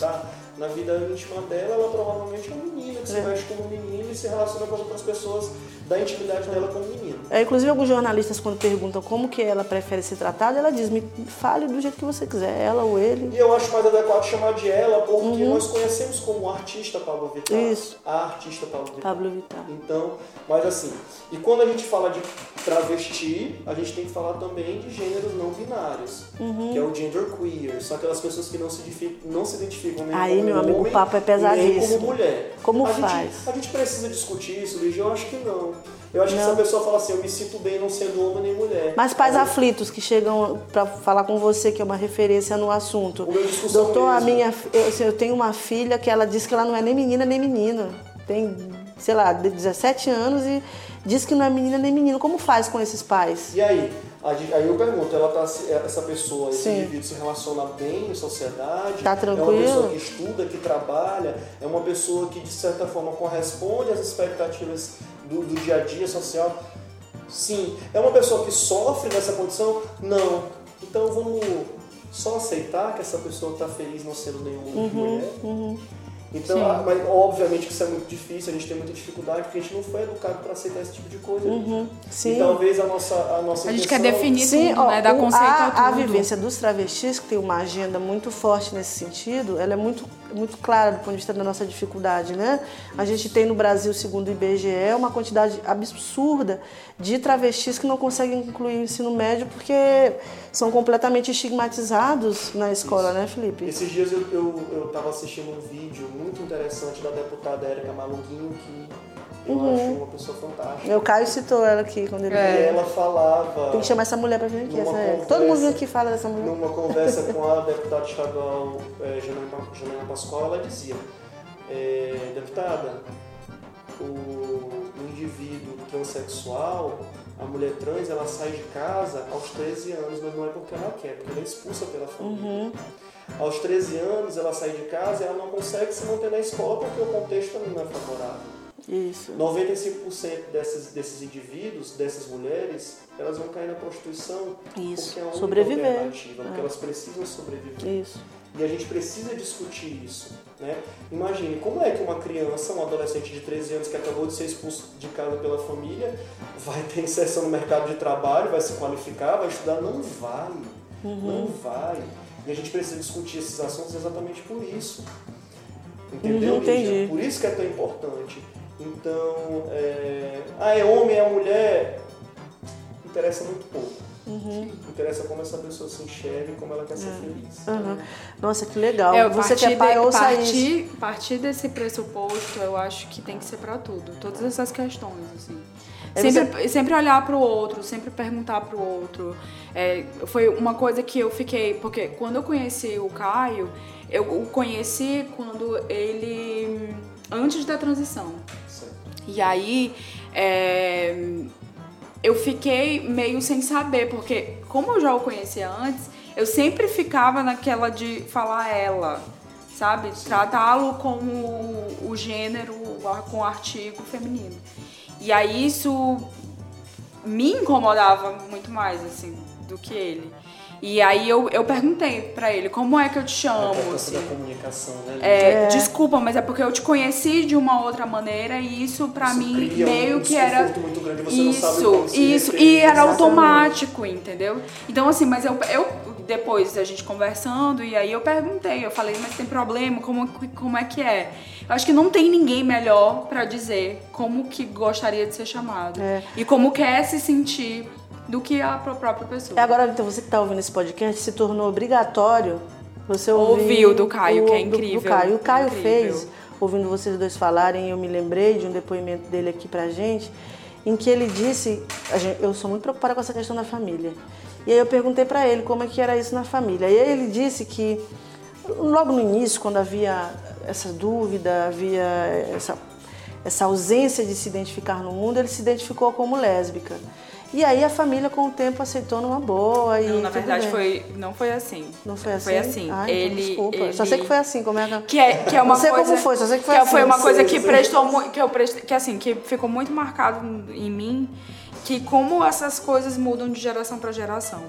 Vittar, na vida íntima dela, ela provavelmente é uma menina que se É. veste como menino e se relaciona com as outras pessoas da intimidade dela como menino. É, inclusive, alguns jornalistas, quando perguntam como que ela prefere ser tratada, ela diz, me fale do jeito que você quiser, ela ou ele. E eu acho mais adequado chamar de ela porque nós conhecemos como artista Pablo Vittar. Uhum. Isso. A artista Pablo Vittar. Pablo Vittar. Então, mas assim, e quando a gente fala de travesti, a gente tem que falar também de gêneros não binários, Uhum. que é o gender queer, são aquelas pessoas que não se identificam, não se identificam nem Aí, como meu amigo, o homem, papo é nem pesadíssimo. como mulher. Como a faz? Gente, a gente precisa discutir isso, Lígia? Eu acho que não. Eu acho que Não. se a pessoa fala assim, eu me sinto bem não sendo homem nem mulher. Mas pais vezes- aflitos que chegam para falar com você, que é uma referência no assunto. O meu discussão Doutor, a mesmo. minha, eu, assim, eu tenho uma filha que ela diz que ela não é nem menina nem menino. Tem, sei lá, de 17 anos e diz que não é menina nem menino. Como faz com esses pais? E aí? Aí eu pergunto, ela tá, se- essa pessoa, esse Sim. indivíduo se relaciona bem em sociedade? Tá É uma tranquilo? pessoa que estuda, que trabalha, é uma pessoa que de certa forma corresponde às expectativas do, do dia a dia social? Sim. É uma pessoa que sofre nessa condição? Não. Então vamos só aceitar que essa pessoa está feliz não sendo nenhum homem nem mulher? Então, Sim. ah, mas obviamente que isso é muito difícil, a gente tem muita dificuldade porque a gente não foi educado para aceitar esse tipo de coisa. Sim. E talvez a nossa a nossa A gente quer definir Sim, tudo, ó, né? Dar conceito a, a a vivência dos travestis, que tem uma agenda muito forte nesse sentido, ela é muito, muito clara do ponto de vista da nossa dificuldade, né? A gente tem no Brasil, segundo o IBGE, uma quantidade absurda de travestis que não conseguem concluir o ensino médio porque são completamente estigmatizados na escola, né, Felipe? Esses dias eu estava assistindo um vídeo muito interessante da deputada Érica Malunguinho, que eu Uhum. acho uma pessoa fantástica. O Caio citou ela aqui quando ele E É. veio. ela falava, Tem que chamar essa mulher pra vir aqui. Essa é. Todo conversa- mundo aqui fala dessa mulher. numa conversa com a deputada estadual é, Janaína Pascoal, ela dizia, é, deputada, o, o indivíduo transexual, a mulher trans, ela sai de casa aos 13 anos, mas não é porque ela quer, porque ela é expulsa pela família. Uhum. Aos 13 anos, ela sai de casa e ela não consegue se manter na escola porque o contexto não é favorável. Isso. 95% desses, desses indivíduos, dessas mulheres, elas vão cair na prostituição Isso. porque é a única Sobreviver. alternativa, porque É. elas precisam sobreviver. Isso. E a gente precisa discutir isso. Né? Imagine, como é que uma criança, um adolescente de 13 anos que acabou de ser expulso de casa pela família, vai ter inserção no mercado de trabalho, vai se qualificar, vai estudar? Não vai. Não vai. E a gente precisa discutir esses assuntos exatamente por isso. Entendeu, Uhum, Lígia? entendi. Por isso que é tão importante. Então, é... ah, é homem, é mulher, interessa muito pouco. Uhum. Interessa como essa pessoa se enxerga e como ela quer ser feliz. Uhum. Nossa, que legal. É, Você que partir é pai, de- ouça isso. partir, partir desse pressuposto, eu acho que tem que ser pra tudo. Todas essas questões, assim. Aí Sempre, sempre olhar pro outro, sempre perguntar pro outro. É, foi uma coisa que eu fiquei. Porque quando eu conheci o Caio, eu o conheci quando ele. antes da transição. Certo. E aí é, eu fiquei meio sem saber, porque como eu já o conhecia antes, eu sempre ficava naquela de falar ela, sabe? Tratá-lo como o, gênero, com o artigo feminino. E aí isso me incomodava muito mais, assim, do que ele. E aí eu, eu perguntei pra ele, como é que eu te A chamo, importância assim? da comunicação, né? É, Desculpa, mas é porque eu te conheci de uma outra maneira e isso pra Isso mim cria meio um que era muito grande, você não sabe isso, isso e era Exatamente. automático, entendeu? Então assim, mas eu, eu depois a gente conversando e aí eu perguntei, eu falei, mas tem problema? Como que- como é que é? Eu acho que não tem ninguém melhor pra dizer como que gostaria de ser chamado É. e como quer se sentir do que a pró- própria pessoa. Agora, então, você que está ouvindo esse podcast, se tornou obrigatório você Ouvir ouvir o do Caio, que é do- do incrível, Caio. O Caio incrível. fez, ouvindo vocês dois falarem, eu me lembrei de um depoimento dele aqui pra gente, em que ele disse, eu sou muito preocupada com essa questão da família. E aí eu perguntei pra ele como é que era isso na família. E aí ele disse que logo no início, quando havia essa dúvida, havia essa, essa ausência de se identificar no mundo, ele se identificou como lésbica. E aí a família com o tempo aceitou numa boa e Não, na verdade bem. foi não foi assim. Não foi assim? Foi assim. Ah, então ele, desculpa. ele... Só sei que foi assim, como é que... Que é, que é uma Não sei coisa, como foi, só sei que foi que assim. uma Não coisa que prestou muito, que eu prestei, que assim, que ficou muito marcado em mim, que como essas coisas mudam de geração pra geração.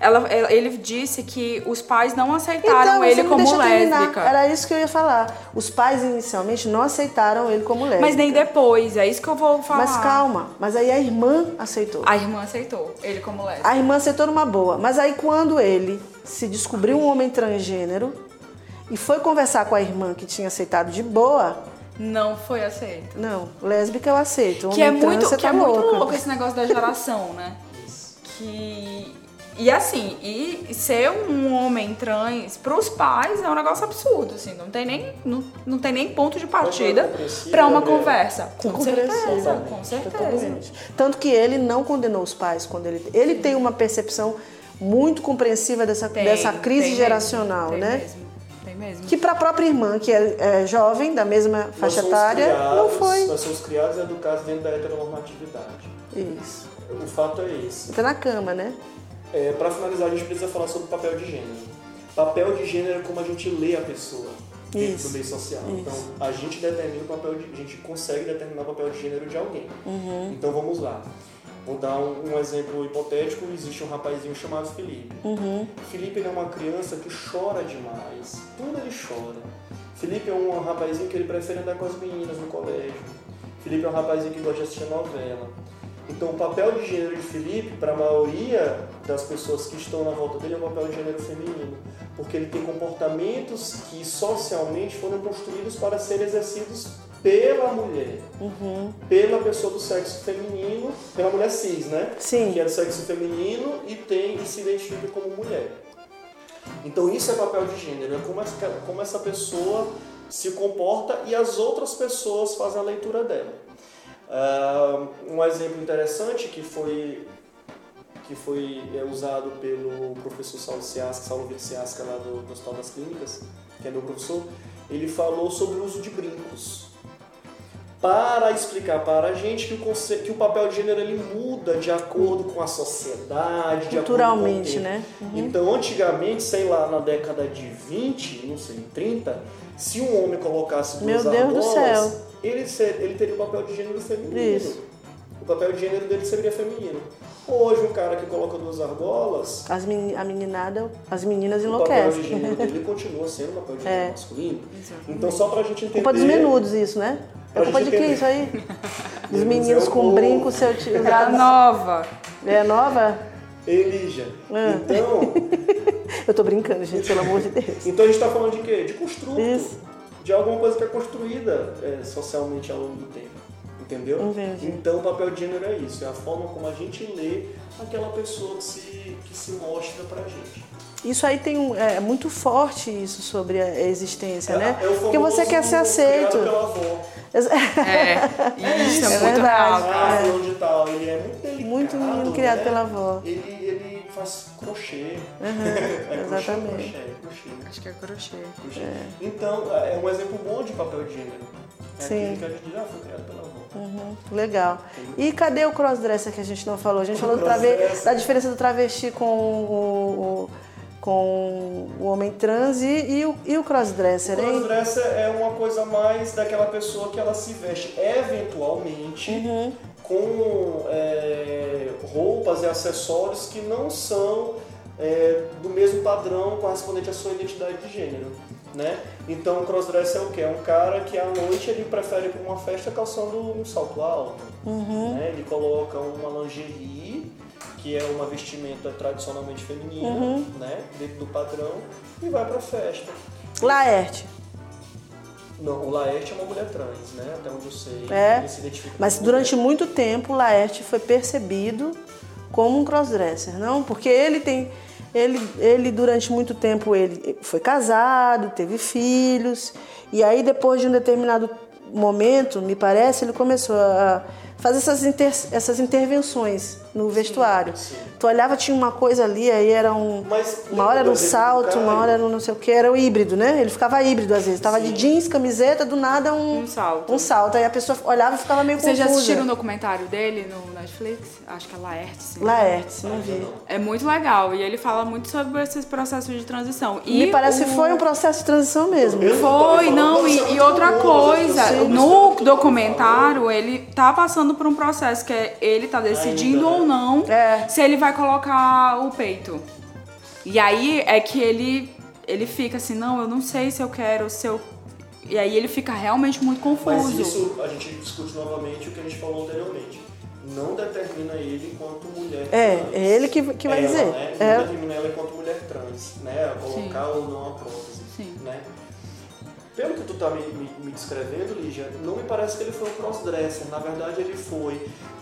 Ela, ele disse que os pais não aceitaram Então, ele como lésbica. Era isso que eu ia falar. Os pais inicialmente não aceitaram ele como lésbica. Mas nem depois, é isso que eu vou falar. Mas calma, mas aí a irmã aceitou. A irmã aceitou ele como lésbica. A irmã aceitou numa boa. Mas aí quando ele se descobriu um homem transgênero e foi conversar com a irmã que tinha aceitado de boa, Não foi aceito. não, lésbica eu aceito. Que é homem trans, muito, você que tá é muito louca. louco esse negócio da geração, né? Que. E assim, e ser um homem trans pros pais é um negócio absurdo, assim, não tem nem, não, não tem nem ponto de partida pra uma né? conversa. Com certeza, com certeza. Totalmente. Tanto que ele não condenou os pais quando ele. Ele tem uma percepção muito compreensiva dessa, Tem, dessa crise tem geracional, mesmo, né? Tem mesmo, tem mesmo. Que para a própria irmã, que é, é jovem, da mesma Nós faixa etária, não criados- foi. Nós somos criados e educados dentro da heteronormatividade. Isso. O fato é esse. Entra na cama, né? É, para finalizar, a gente precisa falar sobre o papel de gênero. Papel de gênero é como a gente lê a pessoa dentro Isso, do meio social. isso. Então, a gente determina o papel de, a gente consegue determinar o papel de gênero de alguém. Uhum. Então, vamos lá. Vou dar um, um exemplo hipotético. Existe um rapazinho chamado Felipe. Uhum. Felipe é uma criança que chora demais. Tudo ele chora. Felipe é um rapazinho que ele prefere andar com as meninas no colégio. Felipe é um rapazinho que gosta de assistir novela. Então, o papel de gênero de Felipe, para a maioria das pessoas que estão na volta dele, é um papel de gênero feminino. Porque ele tem comportamentos que socialmente foram construídos para serem exercidos pela mulher, Uhum. pela pessoa do sexo feminino, pela mulher cis, né? Sim. Que é do sexo feminino e tem e se identifica como mulher. Então isso é papel de gênero, é como essa, como essa pessoa se comporta e as outras pessoas fazem a leitura dela. Ah, um exemplo interessante que foi que foi é, usado pelo professor Saulo Ciasca, Saulo Vitor Ciasca lá do, do Hospital das Clínicas, que é meu professor, ele falou sobre o uso de brincos para explicar para a gente que o, conce... que o papel de gênero ele muda de acordo com a sociedade, de Culturalmente, acordo com o tempo. né? Então, antigamente, sei lá, na década de 20, não sei, 30, se um homem colocasse duas Meu Deus do argolas, céu. Ele, ser- ele teria o papel de gênero feminino. Isso. O papel de gênero dele seria feminino. Hoje, um cara que coloca duas argolas, As meni- a meninada, as meninas o papel de enlouquecem. gênero dele continua sendo o papel de gênero É. masculino. Então, só pra gente entender... Culpa dos menudos isso, né? É culpa de quem isso aí? Dos Menudos meninos é com povo. brinco, seu tio. A nova. É nova? Elija. Ah. Então, Eu tô brincando, gente, pelo amor de Deus. então, a gente tá falando de quê? De construto. Isso. De alguma coisa que é construída é, socialmente ao longo do tempo. Entendeu? Entendi. Então o papel de gênero é isso, é a forma como a gente lê aquela pessoa que se, que se mostra pra gente. Isso aí tem um, é muito forte isso sobre a existência, né? É o Porque você quer ser aceito. criado pela avó. É, isso é, É muito verdade. real. Ah, tal, ele é muito delicado, Muito menino criado né? pela avó. Ele, ele faz crochê. Uhum, é crochê, exatamente. crochê, crochê. Acho que é crochê. crochê. Então, é um exemplo bom de papel de gênero. É Sim. que a gente ah, foi criado pela avó. Uhum, legal. E cadê o crossdresser que a gente não falou? A gente O falou do trave- crossdresser. da diferença do travesti com o, o- com o homem trans e, e o, e o crossdresser, O hein? crossdresser é uma coisa mais daquela pessoa que ela se veste eventualmente Uhum. Com é, roupas e acessórios que não são é, do mesmo padrão correspondente à sua identidade de gênero. Né? Então o crossdresser é o quê? É um cara que à noite ele prefere ir para uma festa calçando um salto alto. Uhum. Né? Ele coloca uma lingerie, que é uma vestimenta tradicionalmente feminina, Uhum. né? dentro do padrão, e vai para a festa. Laerte. Não, o Laerte é uma mulher trans, né? Até onde eu sei. É, Ele se identifica Mas durante mulher. muito tempo o Laerte foi percebido como um crossdresser, não? Porque ele tem ele, ele durante muito tempo ele foi casado, teve filhos e aí depois de um determinado momento, me parece, ele começou a fazer essas, inter- essas intervenções no vestuário. sim. Tu olhava tinha uma coisa ali, aí era um Mas uma hora era um salto, uma hora era um não sei o que, era o híbrido, né? Ele ficava híbrido às vezes, tava de jeans, camiseta, do nada um Um salto. um salto. Aí a pessoa olhava e ficava meio Vocês já confusa. assistiram o documentário dele no Netflix? Acho que é Laerte. Laertes, não vi. É muito legal e ele fala muito sobre esses processos de transição. E Me parece que o- foi um processo de transição mesmo. Eu- Foi, não, e, e outra bom, coisa, no documentário ele tá passando por um processo que é ele tá decidindo Ainda, né? ou não É. se ele vai colocar o peito. E aí é que ele ele fica assim, não, eu não sei se eu quero, se eu e aí ele fica realmente muito Mas confuso. isso a gente discute novamente o que a gente falou anteriormente. Não determina ele enquanto mulher É, trans. é ele que, que vai Ela, dizer. Né? Não É. determina ela enquanto mulher trans, né? A colocar ou não a prótese. Sim. Né? Pelo que tu tá me, me, me descrevendo, Lígia, não me parece que ele foi um crossdresser. Na verdade, ele foi,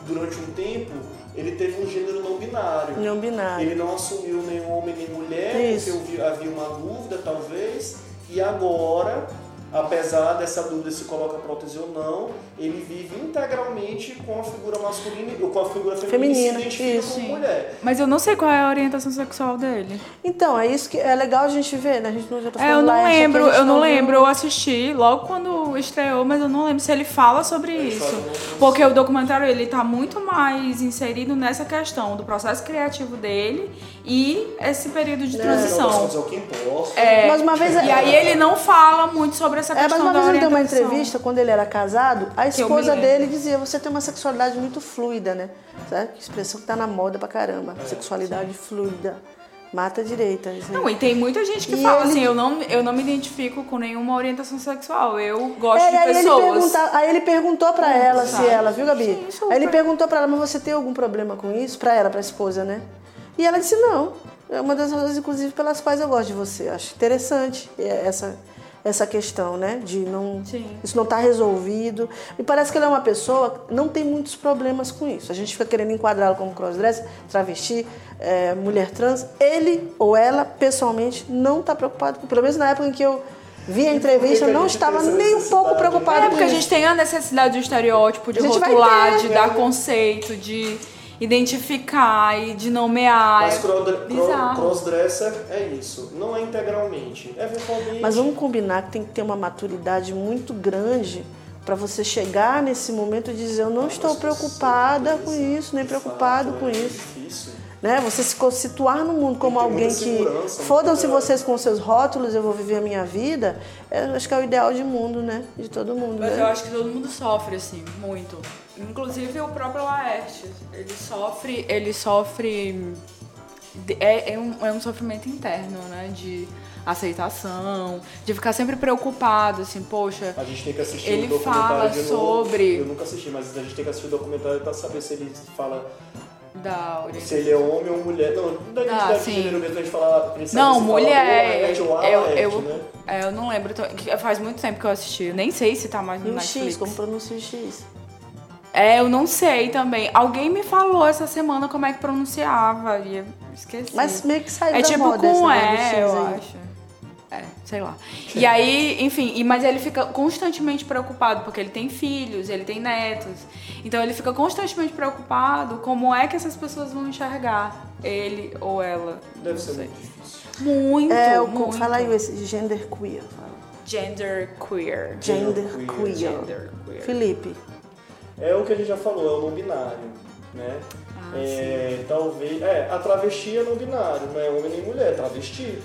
durante um tempo, ele teve um gênero não binário. Não binário. Ele não assumiu nenhum homem nem mulher, Isso. porque havia uma dúvida, talvez, e agora, apesar dessa dúvida se coloca prótese ou não, ele vive integralmente com a figura masculina, ou com a figura feminina, Feminina, e se identifica isso. como mulher. Mas eu não sei qual é a orientação sexual dele. Então, é isso que é legal a gente ver, né? A gente não já tá É, eu falando não Laerte aqui, lembro, eu não viu- lembro, eu assisti logo quando estreou, mas eu não lembro se ele fala sobre Ele isso. fala Porque o documentário ele tá muito mais inserido nessa questão do processo criativo dele e esse período de das transição. contas, é o que importa. É, Mas uma vez- e aí ele não fala muito sobre essa É, mas questão uma da vez ele deu uma entrevista, quando ele era casado, a esposa dele dizia, você tem uma sexualidade muito fluida, né? Sabe? Expressão que tá na moda pra caramba. Sexualidade fluida. Mata a direita. aí. Não, e tem muita gente que E fala ele- assim, eu não, eu não me identifico com nenhuma orientação sexual, eu gosto É, de aí, ele pessoas. pergunta- aí ele perguntou pra ela se sabe? ela, viu, Gabi? Sim, aí ele perguntou pra ela, mas você tem algum problema com isso? Pra ela, pra esposa, né? E ela disse, não. É uma das razões, inclusive, pelas quais eu gosto de você. Acho interessante é, essa, essa questão, né? De não. Sim. Isso não tá resolvido. Me parece que ele é uma pessoa que não tem muitos problemas com isso. A gente fica querendo enquadrá-lo como crossdresser, travesti, é, mulher trans. Ele ou ela, pessoalmente, não tá preocupado com. Pelo menos na época em que eu vi a entrevista, não estava nem um pouco preocupado É, com porque a isso. gente tem a necessidade do estereótipo, de rotular, ter, de né? dar conceito, de identificar e de nomear. Mas É crossdresser é isso. Não é integralmente. Eventualmente. Mas vamos combinar que tem que ter uma maturidade muito grande para você chegar nesse momento e dizer eu não estou preocupada com isso, nem preocupado fato, com é isso. difícil. Né? Você se situar no mundo como alguém que fodam-se vocês com seus rótulos, eu vou viver a minha vida, é, acho que é o ideal de mundo, né? De todo mundo. Mas né? eu acho que todo mundo sofre, assim, muito. Inclusive o próprio Laerte. Ele sofre. Ele sofre. É, é, um, é um sofrimento interno, né? De aceitação, de ficar sempre preocupado, assim, poxa. A gente tem que assistir Ele o documentário fala de novo. sobre- Eu nunca assisti, mas a gente tem que assistir o documentário pra saber se ele fala Da se orientação. ele é homem ou mulher. Não, da identidade de sim. gênero mesmo, a gente fala. a gente sabe Não, se fala mulher. ou Laerte ou a Eu, né? é, eu não lembro. Faz muito tempo que eu assisti. Eu nem sei se tá mais no Netflix. X, como pronuncia o X? É, eu não sei também. Alguém me falou essa semana como é que pronunciava e eu esqueci. Mas meio que saiu é da tipo moda esse com negócio do E, X eu aí. acho. É, sei lá. E aí, enfim, e- mas ele fica constantemente preocupado, porque ele tem filhos, ele tem netos. Então ele fica constantemente preocupado como é que essas pessoas vão enxergar ele ou ela. Deve não ser sei. muito difícil. Muito, É, o, muito. fala aí esse gender queer. fala. Gender queer. Gender queer. queer. Gender queer. Felipe. É o que a gente já falou, é o não binário, né? Ah, é, talvez. É, a travesti é não binário, não é homem nem mulher, é travesti.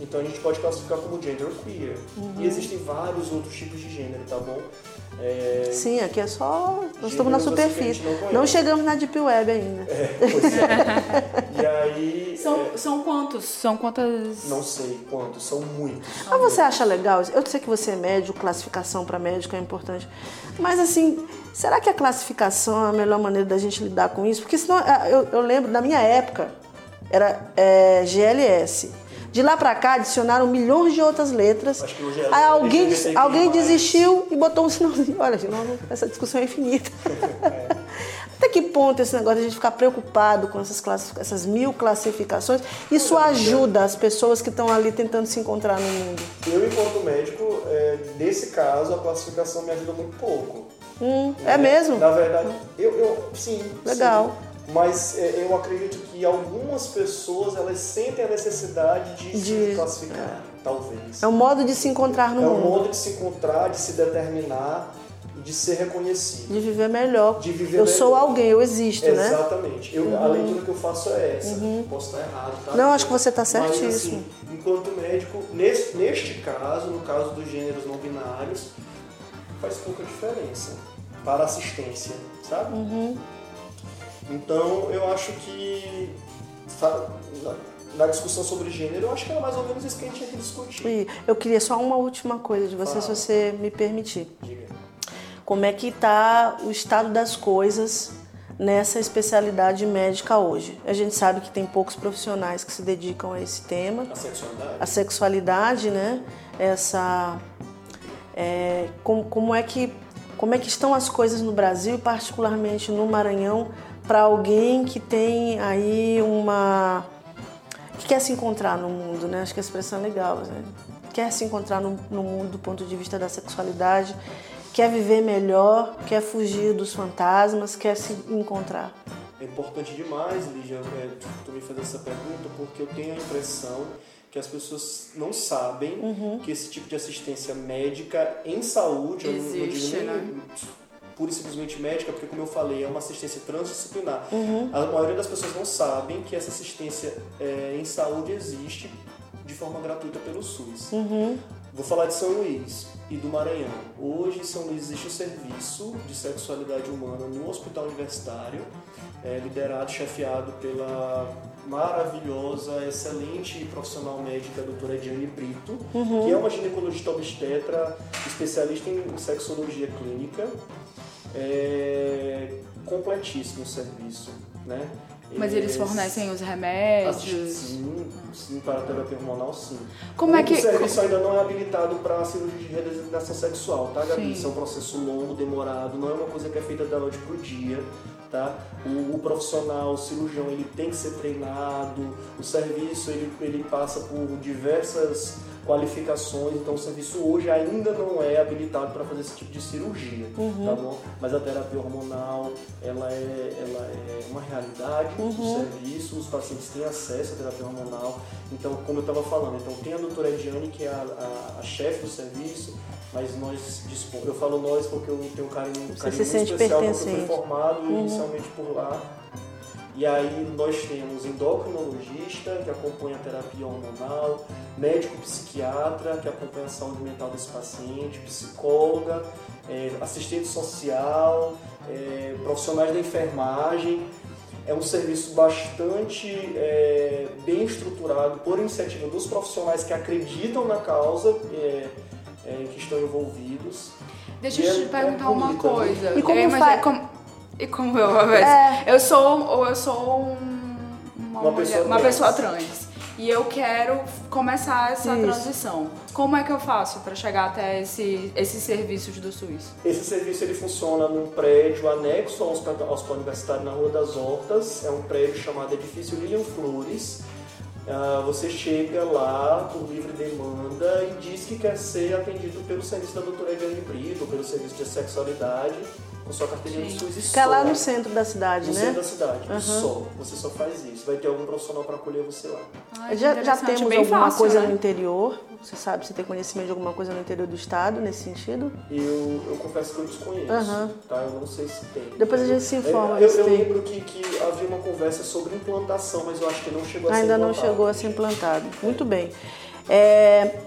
Então a gente pode classificar como gender queer. Uhum. E existem vários outros tipos de gênero, tá bom? É, Sim, aqui é só. Nós estamos na assim superfície. não. Não chegamos na Deep Web ainda. pois é. E aí. São, é, são quantos? São quantas? não sei quantos, são muitos. Mas você acha legal? Eu sei que você é médico, classificação para médico é importante. Mas assim, será que a classificação é a melhor maneira da gente lidar com isso? Porque senão, ah, eu, eu lembro, na minha época, era é, GLS. De lá pra cá, adicionaram milhões de outras letras. Acho que hoje é Aí alguém, LGBTQI+. alguém desistiu e botou um sinalzinho. Olha, gente, essa discussão é infinita. Até que ponto esse negócio de a gente ficar preocupado com essas, classific- essas mil classificações, isso ajuda as pessoas que estão ali tentando se encontrar no mundo? Eu, enquanto médico, é, nesse caso, a classificação me ajuda muito pouco. Hum, é mesmo? Na verdade, eu, eu sim. Legal. sim. Mas é, eu acredito que algumas pessoas elas sentem a necessidade de, De- se classificar, talvez. É um modo de se encontrar no É um mundo, modo de se encontrar, de se determinar e de ser reconhecido. de viver melhor. De viver eu melhor. sou alguém, eu existo, né? Uhum. Exatamente. Eu, A leitura que eu faço é essa. Posso estar errado, tá? Não, acho que você tá Mas, certíssimo. assim, enquanto médico, nesse, neste caso, no caso dos gêneros não binários, faz pouca diferença para assistência, sabe? Uhum. Então, eu acho que na, discussão sobre gênero, eu acho que era mais ou menos isso que a gente tinha que discutir. E eu queria só uma última coisa de você, se você me permitir. Diga. Como é que está o estado das coisas nessa especialidade médica hoje? A gente sabe que tem poucos profissionais que se dedicam a esse tema. A sexualidade? a sexualidade, né? Essa é, como, como é que como é que estão as coisas no Brasil, e particularmente no Maranhão, para alguém que tem aí uma que quer se encontrar no mundo, né? Acho que a expressão é legal, né? Quer se encontrar no, no mundo do ponto de vista da sexualidade, quer viver melhor, quer fugir dos fantasmas, quer se encontrar. É importante demais, Lígia, é, tu me fazer essa pergunta, porque eu tenho a impressão que as pessoas não sabem Uhum. que esse tipo de assistência médica em saúde, eu não- não Existe, digo nem né? Pura e simplesmente médica, porque como eu falei, é uma assistência transdisciplinar. Uhum. A maioria das pessoas não sabem que essa assistência é, em saúde existe de forma gratuita pelo SUS. Uhum. Vou falar de São Luís e do Maranhão. Hoje em São Luís existe um serviço de sexualidade humana no hospital universitário, é, liderado, chefiado pela maravilhosa, excelente profissional médica doutora Diane Brito, que é uma ginecologista obstetra, especialista em sexologia clínica. É completíssimo o serviço, né? Mas eles fornecem os remédios. Sim, sim, para a terapia hormonal, sim. Como é O que- serviço ainda não é habilitado para cirurgia de redesignação sexual, tá, Gabi? Sim. Isso é um processo longo, demorado, não é uma coisa que é feita da noite pro dia, tá? O, o profissional, o cirurgião, ele tem que ser treinado, o serviço, ele, ele passa por diversas qualificações, então o serviço hoje ainda não é habilitado para fazer esse tipo de cirurgia, Uhum. tá bom? Mas a terapia hormonal, ela é, ela é uma realidade Uhum. do serviço, os pacientes têm acesso à terapia hormonal, então, como eu estava falando, então tem a doutora Ediane, que é a, a- a chefe do serviço, mas nós dispomos, eu falo nós porque eu tenho um carinho, um carinho se muito especial, porque eu fui formado Uhum. inicialmente por lá, e aí nós temos endocrinologista, que acompanha a terapia hormonal, médico psiquiatra, que acompanha a saúde mental desse paciente, psicóloga, é, assistente social, é, profissionais da enfermagem. É um serviço bastante é, bem estruturado por iniciativa dos profissionais que acreditam na causa é, é, que estão envolvidos. Deixa E eu é- te perguntar é uma coisa. E como é, mas fa- é como- E como eu, uma vez. É. Eu sou, eu sou um- uma, Uma mulher- pessoa uma trans. pessoa trans. e eu quero começar essa Isso. transição. Como é que eu faço para chegar até esse, esses serviços do SUS? Esse serviço ele funciona num prédio anexo ao hospital, ao hospital universitário na Rua das Hortas. É um prédio chamado Edifício Lilian Flores. Ah, você chega lá por livre demanda e diz que quer ser atendido pelo serviço da doutora Ediane Brito, pelo serviço de sexualidade, com sua carteirinha de SUS e Fica lá só. no centro da cidade, No né? centro da cidade, e só. Você só faz isso. Vai ter algum profissional para acolher você lá. Ai, já, já temos bem alguma fácil, coisa né? no interior? Você sabe, você tem conhecimento de alguma coisa no interior do estado nesse sentido? Eu, eu confesso que eu desconheço, Aham. tá? Eu não sei se tem. Depois a gente se informa É, Eu, eu respeito. lembro que, que havia uma conversa sobre implantação, mas eu acho que não chegou a ser Ainda não chegou a ser implantado. Muito bem. É,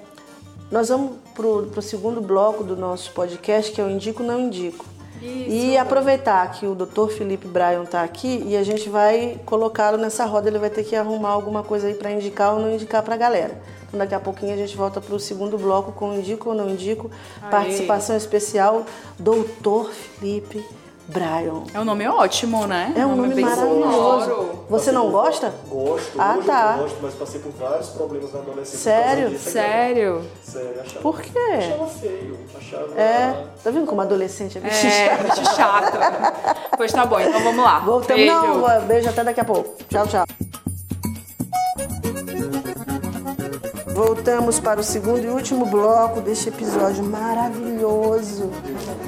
nós vamos para o segundo bloco do nosso podcast, que é o Indico Não Indico. Isso. E aproveitar que o Dr. Felipe Bryan está aqui e a gente vai colocá-lo nessa roda, ele vai ter que arrumar alguma coisa aí para indicar ou não indicar para a galera. Então daqui a pouquinho a gente volta para o segundo bloco com Indico ou Não Indico, Aê. participação especial, Dr. Felipe Bryan. É um nome ótimo, né? É um nome bem maravilhoso. sonoro. Você não por- gosta? Gosto, Ah, hoje tá. eu gosto, mas passei por vários problemas na adolescência. Sério? Sério? Sério, achava. Por quê? Achava feio. Achava. É, tá vendo como adolescente é bicho É, chato? bicho chato. pois tá bom, então vamos lá. Voltamos. Beijo. Não, beijo até daqui a pouco. Tchau, tchau. Voltamos para o segundo e último bloco deste episódio maravilhoso.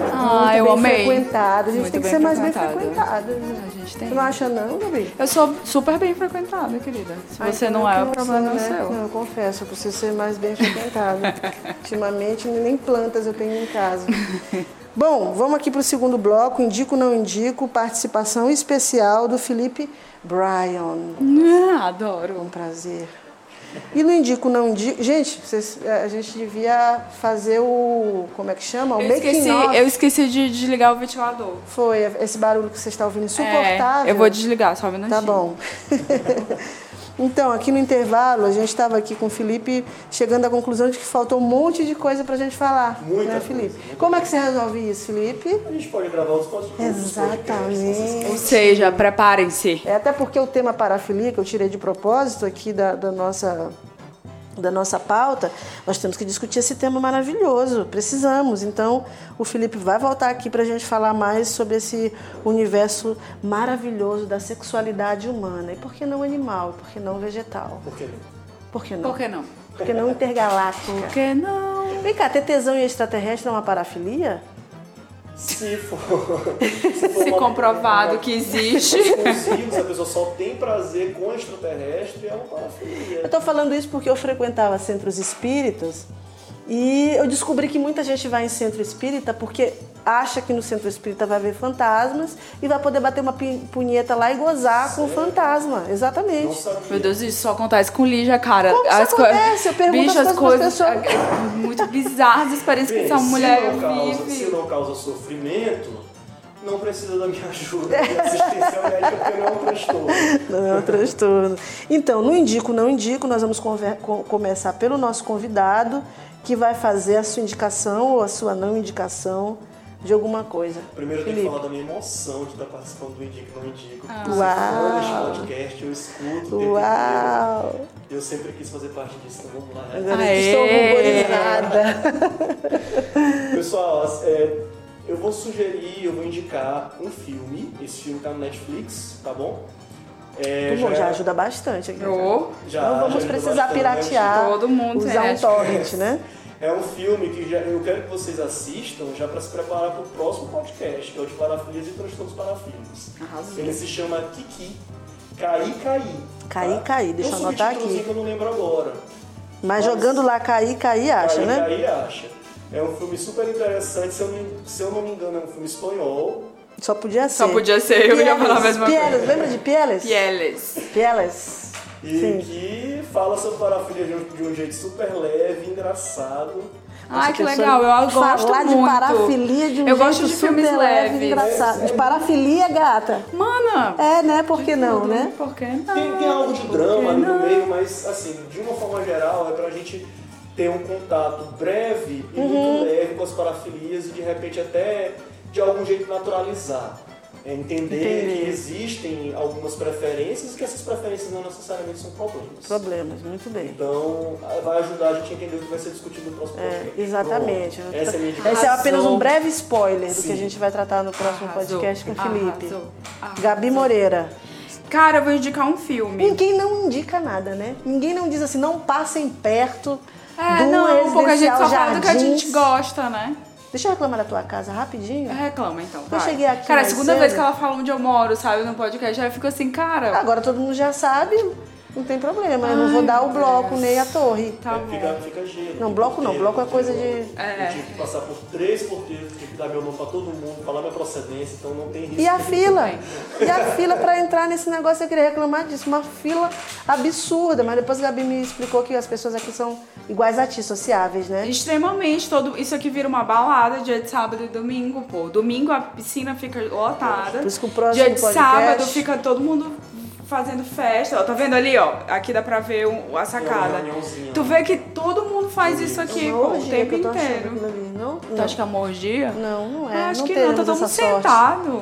Ah, Muito eu bem amei. frequentado. A gente Muito tem que ser mais bem frequentado. A gente tem. Você não acha não, Gabi? Eu sou super bem frequentada, querida. Se Ah, você não é, o problema sou, é né? seu. Não, eu confesso, eu preciso ser mais bem frequentado. Ultimamente, nem plantas eu tenho em casa. Bom, vamos aqui para o segundo bloco. Indico, não indico. Participação especial do Felipe Bryan. Ah, adoro. Um prazer. E no indico, não indico. Gente, vocês- a gente devia fazer o. Como é que chama? O Eu esqueci, off. eu esqueci de desligar o ventilador. Foi esse barulho que você está ouvindo insuportável. É, eu vou desligar, só um minutinho. Tá bom. então, aqui no intervalo, a gente estava aqui com o Felipe chegando à conclusão de que faltou um monte de coisa pra gente falar. Muita né, coisa, Felipe? muita Como é que você resolve isso, Felipe? A gente pode gravar os podcasts. Exatamente. Ou seja, preparem-se. É até porque o tema parafilia, que eu tirei de propósito aqui da, da nossa da nossa pauta, nós temos que discutir esse tema maravilhoso. Precisamos. Então, o Felipe vai voltar aqui para a gente falar mais sobre esse universo maravilhoso da sexualidade humana. E por que não animal? Por que não vegetal? Por que não? Por que não? Por que não? Por que não intergaláctica? Por que não? Vem cá, ter tesão em extraterrestre é uma parafilia? Se for. Se, for Se comprovado uma- que existe. exclusivo, se a pessoa só tem prazer com extraterrestre, é uma parafilia. Eu tô falando isso porque eu frequentava centros espíritas e eu descobri que muita gente vai em centro espírita porque acha que no centro espírita vai ver fantasmas e vai poder bater uma punheta lá e gozar com o fantasma. Não Exatamente. Meu Deus, isso só acontece com Lígia, cara. Como isso co- acontece? Eu pergunto Bicho, as as coisas coisas pras pessoas. muito bizarras, as experiências que essa se mulher não causa, Se vive. não causa sofrimento, não precisa da minha ajuda de assistência médica, porque não é um transtorno. Não é um transtorno. Então, no Indico, não indico, nós vamos começar pelo nosso convidado, que vai fazer a sua indicação ou a sua não indicação de alguma coisa. Primeiro eu tenho que falar da minha emoção de estar participando do Indico Não Indico. Ah. Uau. Você podcast, eu escuto Uau! inteiro. Eu sempre quis fazer parte disso, então vamos lá. né? Agora Aê! estou ruborizada. Pessoal, é, eu vou sugerir, eu vou indicar um filme. Esse filme tá no Netflix, tá bom? É, Bom, já é- ajuda bastante aqui. Ô, já- Não já vamos precisar bastante. piratear, Todo mundo usar um Netflix. torrent, né? É um filme que já, eu quero que vocês assistam já para se preparar para o próximo podcast, que é o de parafilias e transtornos parafílicos. Arrasou. Ele se chama Kiki. Caí, caí. Caí, caí. Deixa eu anotar aqui. que eu não lembro agora. Mas jogando lá cair, cair, acha, caí, né? Caí, acha. É um filme super interessante, se eu, não, se eu não me engano, é um filme espanhol. Só podia ser. Só podia ser, eu ia falar a mesma Pieles, coisa. lembra de Pieles? Pieles. Pieles. E Sim. que fala sobre parafilia de um, de um jeito super leve, engraçado. Ai, que legal, eu gosto Falar muito. de parafilia de um Eu jeito gosto de super filmes leve e leves. engraçado. De parafilia, gata. Mana, É, né? Por que não, né? Por que não? Tem, tem algo de drama ali no meio, mas assim, de uma forma geral, é pra gente ter um contato breve e Uhum. muito leve com as parafilias e de repente até de algum jeito naturalizar. É entender, Entender. que existem algumas preferências e que essas preferências não necessariamente são problemas. Problemas, muito bem. Então, vai ajudar a gente a entender o que vai ser discutido no próximo É, podcast. exatamente. Pronto. Essa é a minha indicação. Esse é apenas um breve spoiler do que Sim. a gente vai tratar no próximo Arrasou. podcast com o Felipe. Arrasou. Arrasou. Gabi Moreira. Cara, eu vou indicar um filme. Ninguém não indica nada, né? Ninguém não diz assim, não passem perto É, do não, porque a gente só fala do que a gente gosta, né? Deixa eu reclamar da tua casa rapidinho. Reclama então. Eu vai. cheguei aqui Cara, a segunda cedo. vez que ela fala onde eu moro, sabe, no podcast, aí eu fico assim, cara. Agora todo mundo já sabe, não tem problema. Eu não vou dar o bloco nem a torre. Tá É, bom. fica, fica gelo. Não, bloco não. Bloco é coisa de... É. Eu tive que passar por três porteiros, tive que dar meu nome pra todo mundo, falar minha procedência, então não tem risco. E a fila? E a fila pra entrar nesse negócio, eu queria reclamar disso. Uma fila absurda. Mas depois a Gabi me explicou que as pessoas aqui são iguais a ti, sociáveis, né? Extremamente, todo, isso aqui vira uma balada dia de sábado e domingo, pô. Domingo a piscina fica lotada. Por isso que o próximo Dia de podcast- sábado fica todo mundo fazendo festa. Ó, tá vendo ali, ó? Aqui dá pra ver um- a É sacada. Tu vê que todo mundo faz isso aqui, É pô, o tempo que inteiro. Não, Tu acha que é uma orgia? Não, não é. Eu acho não que não, tá todo mundo sorte. sentado.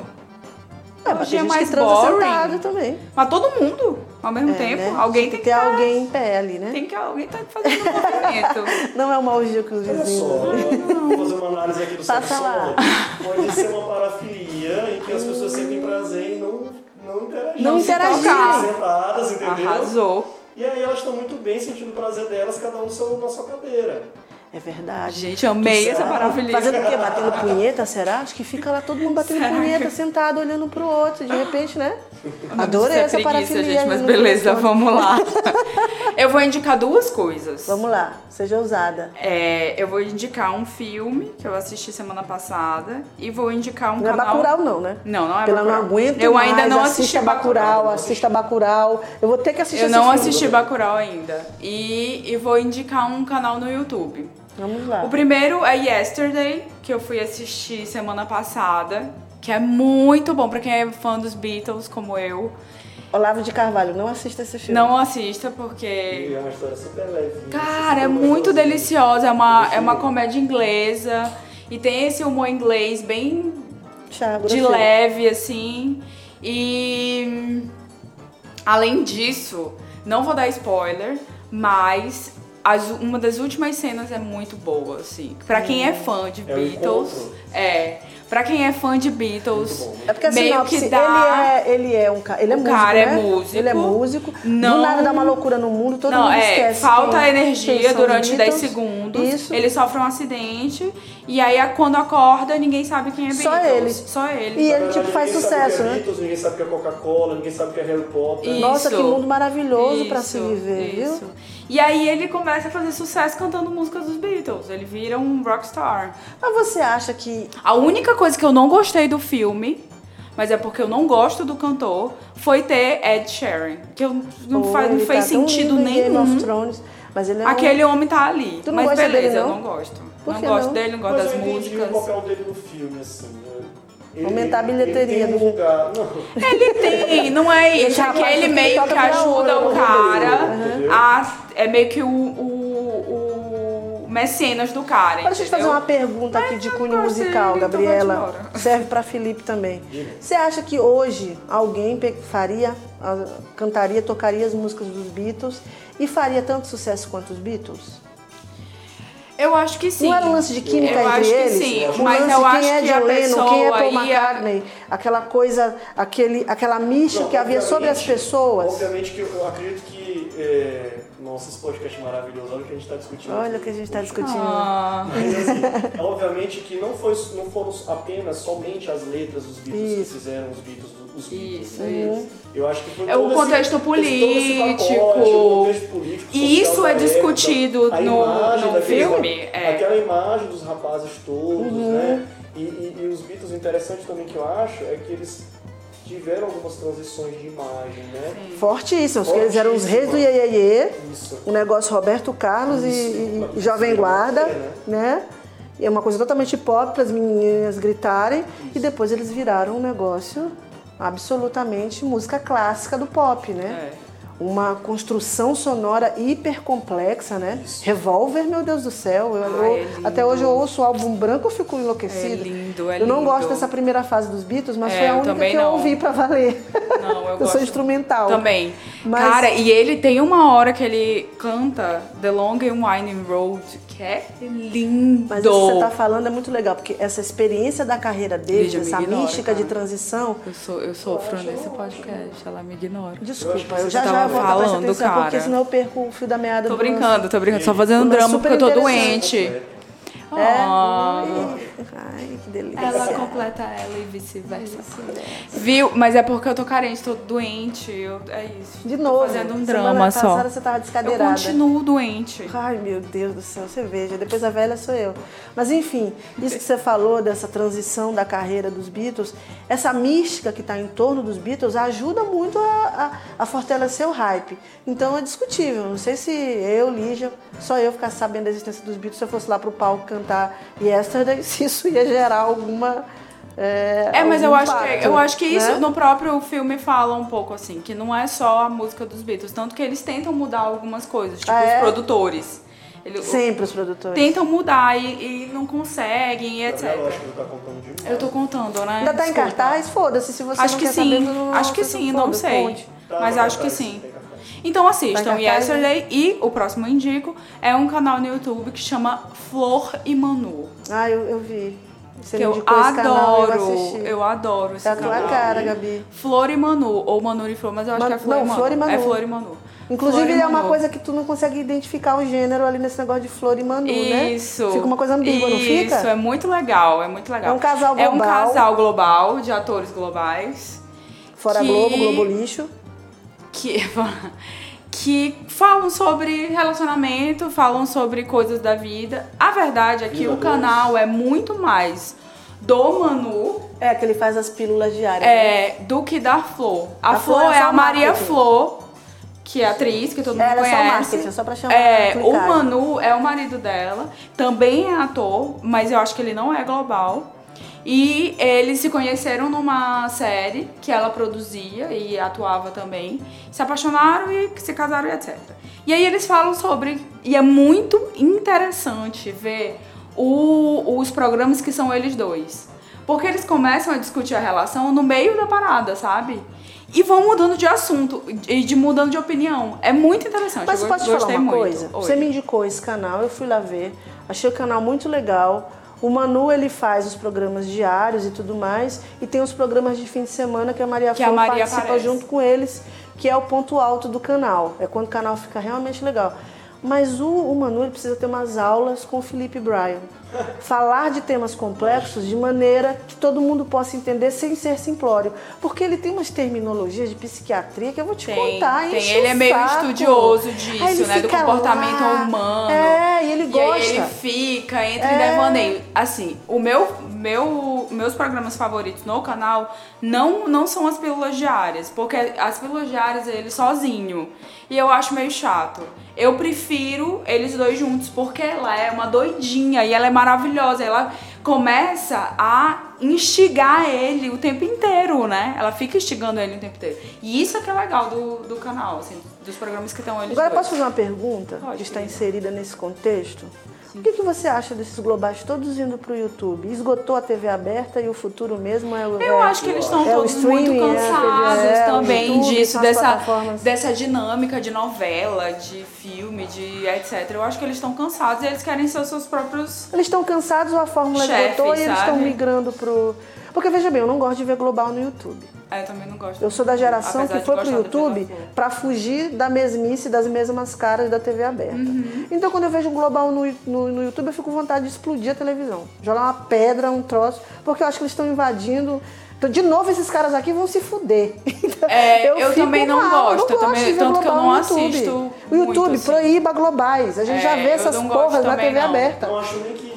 É, mas Orgia tem gente mais que boring. sentado também. Mas todo mundo, ao mesmo É, tempo. né? Alguém tem que ter tá- alguém em pé ali, né? Tem que alguém tá fazendo um movimento. Não é uma orgia com os Olha vizinhos. só, vou fazer uma análise aqui do Passa sexo. lá. Pode ser uma parafilia em que as pessoas sentem prazer em não, não interagir. Não se interagir. tocar. Sentadas, entendeu? Arrasou. E aí elas estão muito bem sentindo o prazer delas, cada um na sua cadeira. É verdade. Gente, amei essa será? maravilha. Fazendo o quê? Batendo punheta, será? Acho que fica lá todo mundo batendo punheta, sentado, olhando pro outro. De repente, né? Adorei é essa preguiça, parafilia. gente, mas beleza, vamos lá. Eu vou indicar duas coisas. Vamos lá, seja ousada. É, eu vou indicar um filme que eu assisti semana passada e vou indicar um Não é canal. Bacurau, não, né? Não, não é Pela não Bacurau. aguento Eu mais, ainda não assista assisti Bacurau, Bacurau. assista Bacurau. Eu vou ter que assistir Eu não assisti Bacurau ainda. E, e vou indicar um canal no YouTube. Vamos lá. O primeiro é Yesterday, que eu fui assistir semana passada, que é muito bom pra quem é fã dos Beatles, como eu. Olavo de Carvalho, não assista esse filme. Não assista E porque é uma história super leve. Cara, é muito deliciosa. É uma, é uma comédia inglesa. E tem esse humor inglês bem Chá, de leve, assim. E. Além disso, não vou dar spoiler, mas as- uma das últimas cenas é muito boa, assim. Pra quem é fã de É um Beatles. É. Pra quem é fã de Beatles, Muito bom. É porque assim, meio que assim, dá. ele é, ele é um cara, ele é O músico, cara é né? músico. Ele é músico. Não- Do nada dá uma loucura no mundo, todo não, mundo é, esquece. falta energia durante 10 Beatles. segundos. Isso. Ele sofre um acidente e aí quando acorda, ninguém sabe quem é Só Beatles. ele. Só ele. E Na ele, verdade, tipo, faz ninguém sabe sucesso, é né? Beatles, ninguém sabe o que é Coca-Cola, ninguém sabe o que é Harry Potter. Isso. Nossa, que mundo maravilhoso pra se Isso, viver, isso. viu? E aí ele começa a fazer sucesso cantando músicas dos Beatles. Ele vira um rockstar. Mas você acha que A única coisa que eu não gostei do filme, mas é porque eu não gosto do cantor, foi ter Ed Sheeran. Que eu, não, pô, faz, não ele fez tá sentido nenhum. of Thrones, mas ele é um- Aquele homem tá ali. Tu não mas gosta beleza, dele, não? eu não gosto. Por não gosto não? dele, não gosto Mas das eu músicas. o papel dele no filme, assim. né? Aumentar a bilheteria Ele tem do um lugar... Não. Ele tem, não é isso. É que ele meio que ajuda o cara a. É meio que o, o, o mecenas do cara. Deixa eu te fazer uma pergunta aqui de cunho musical, então Gabriela. Serve pra Felipe também. Você acha que hoje alguém faria, cantaria, tocaria as músicas dos Beatles e faria tanto sucesso quanto os Beatles? Eu acho que sim. Não era um lance de química eu entre acho eles? Que sim, Um mas lance eu quem acho é que John a Lennon, quem é Paul ia- McCartney, aquela coisa, aquele, aquela mística Não, que havia sobre as pessoas. Obviamente que eu acredito que. É... Nossa, esse podcast maravilhoso, olha o que a gente está discutindo. Olha o que a gente está discutindo. Ah, Mas assim, obviamente que não, foi, não foram apenas somente as letras dos Beatles Isso. que fizeram os Beatles os Beatles. Isso, né? isso. Eu acho que foi É o contexto esse, político. pacote, o contexto político, E isso é época, discutido a no- no filme, é. Aquela imagem dos rapazes todos, Uhum. né? E, e- e os Beatles, interessante também que eu acho, é que eles tiveram algumas transições de imagem, né? Fortíssimos, porque eles eram os reis do. Iê Isso. o negócio Roberto Carlos e- Isso, e, e isso Jovem Guarda, você, né? né? E é uma coisa totalmente pop para as meninas gritarem e depois eles viraram um negócio absolutamente música clássica do pop, né? é. uma construção sonora hiper complexa, né? Revolver, meu Deus do céu. Eu, eu- é lindo. até hoje eu ouço o álbum branco, eu fico enlouquecida. É lindo, é eu não lindo. gosto dessa primeira fase dos Beatles, mas É, foi a eu única que eu não. ouvi pra valer. Não, eu eu gosto. sou instrumental. Também. Mas- Cara, e ele tem uma hora que ele canta The Long and Winding Road, que é lindo. Mas isso que você tá falando é muito legal, porque essa experiência da carreira dele, essa ignora, mística de cara. transição. Eu, sou, eu sofro nesse podcast, ela me ignora. Desculpa, Eu eu, já já tava vou prestar falando, atenção, porque cara. senão eu perco o fio da meada Tô do brincando, tô brincando, só fazendo Mas drama porque eu tô doente. É? Ah. Ai, que delícia. Ela completa ela e vice-versa. Viu? Mas é porque eu tô carente, tô doente. Eu, é isso. De Tô novo. fazendo um drama só. passada você tava Eu descadeirada. continuo doente. Ai, meu Deus do céu, você veja, depois a velha sou eu. Mas enfim, isso que você falou dessa transição da carreira dos Beatles, essa mística que está em torno dos Beatles ajuda muito a, a, a fortalecer o hype. Então é discutível. Não sei se eu, Lígia, só eu ficar sabendo da existência dos Beatles se eu fosse lá pro palco cantar Yesterday, se isso ia gerar alguma. É, É, mas eu algum acho, que, impacto, eu acho que isso né? no próprio filme fala um pouco assim, que não é só a música dos Beatles, tanto que eles tentam mudar algumas coisas, tipo Ah, é? os produtores. Eles Sempre os produtores. tentam mudar e, e não conseguem, e etc. acho que ele tá contando demais. Eu tô contando, né? Ainda tá em cartaz? Foda-se, se você Acho não que quer sim, saber, não acho que sim, não sei. Tá, Mas tá acho que cartaz, sim. Então assistam Tá Yesterday e o próximo indico é um canal no YouTube que chama Flor e Manu. Ah, eu, eu vi. Você que eu esse canal, eu adoro, eu adoro esse Tá a tua canal. cara, Gabi. Flor e Manu, ou Manu e Flor, mas eu acho Man- que é Flor não, e Manu. Flor e Manu. É Flor e Manu. Inclusive, Flor é uma Manu. coisa que tu não consegue identificar o gênero ali nesse negócio de flor e manu, né? Isso. Fica uma coisa ambígua, não fica? Isso, é muito legal, é muito legal. É um casal É um global. casal global, de atores globais. Fora que- Globo, Globo Lixo. Que, que falam sobre relacionamento, falam sobre coisas da vida. A verdade é que Vida o dois. canal é muito mais do Manu É, que ele faz as pílulas diárias. né? é, do que da Flor. A, A Flor, Flor é é a Maria marketing. Flor, que é atriz, que todo mundo Ela é só conhece. marketing, é só pra chamar É, a o. Manu é o marido dela, também é ator, mas eu acho que ele não é global. E eles se conheceram numa série que ela produzia e atuava também. Se apaixonaram e se casaram e etc. E aí eles falam sobre. E é muito interessante ver o- os programas que são eles dois. Porque eles começam a discutir a relação no meio da parada, sabe? E vão mudando de assunto e de mudando de opinião. É muito interessante. Mas eu posso te falar uma muito. coisa? Oi. Você me indicou esse canal, eu fui lá ver. Achei o canal muito legal. O Manu, ele faz os programas diários e tudo mais. E tem os programas de fim de semana que a Maria Que a Flor Maria participa aparece. junto com eles, que é o ponto alto do canal. É quando o canal fica realmente legal. Mas o, o Manu precisa ter umas aulas com o Felipe Bryan. Falar de temas complexos de maneira que todo mundo possa entender sem ser simplório. Porque ele tem umas terminologias de psiquiatria que eu vou te Tem, contar. tem. Ele é meio saco. estudioso disso, né? Do comportamento lá. humano. É, e ele E gosta. aí ele fica, entra em É. devaneio. Assim, o meu, meu, meus programas favoritos no canal não, não são as pílulas diárias, porque as pílulas diárias é ele sozinho. E eu acho meio chato. Eu prefiro eles dois juntos, porque ela é uma doidinha e ela é maravilhosa. Ela começa a instigar ele o tempo inteiro, né? Ela fica instigando ele o tempo inteiro. E isso é que é legal do, do canal, assim, dos programas que estão eles Agora, dois. posso fazer uma pergunta Pode, que está inserida nesse contexto? O que, que você acha desses globais todos indo para o YouTube? Esgotou a TV aberta e o futuro mesmo é o. Eu é- acho que eles estão é todos muito é, cansados é, também YouTube, disso, dessa, dessa dinâmica de novela, de filme, de etc. Eu acho que eles estão cansados e eles querem ser os seus próprios. Eles estão cansados ou a fórmula esgotou e eles estão migrando pro. Porque veja bem, eu não gosto de ver global no YouTube. Ah, eu também não gosto. Eu sou da geração Apesar que foi pro YouTube para fugir da mesmice das mesmas caras da TV aberta. Uhum. Então quando eu vejo um global no, no, no YouTube, eu fico com vontade de explodir a televisão. Jogar uma pedra, um troço, porque eu acho que eles estão invadindo. Então, de novo, esses caras aqui vão se fuder. É, eu fico também não mal, gosto, eu gosto também- de ver tanto que eu global não no YouTube. assisto O YouTube muito, assim. proíba globais. A gente É, já vê eu essas não gosto porras na também, TV não. aberta. Não acho nem que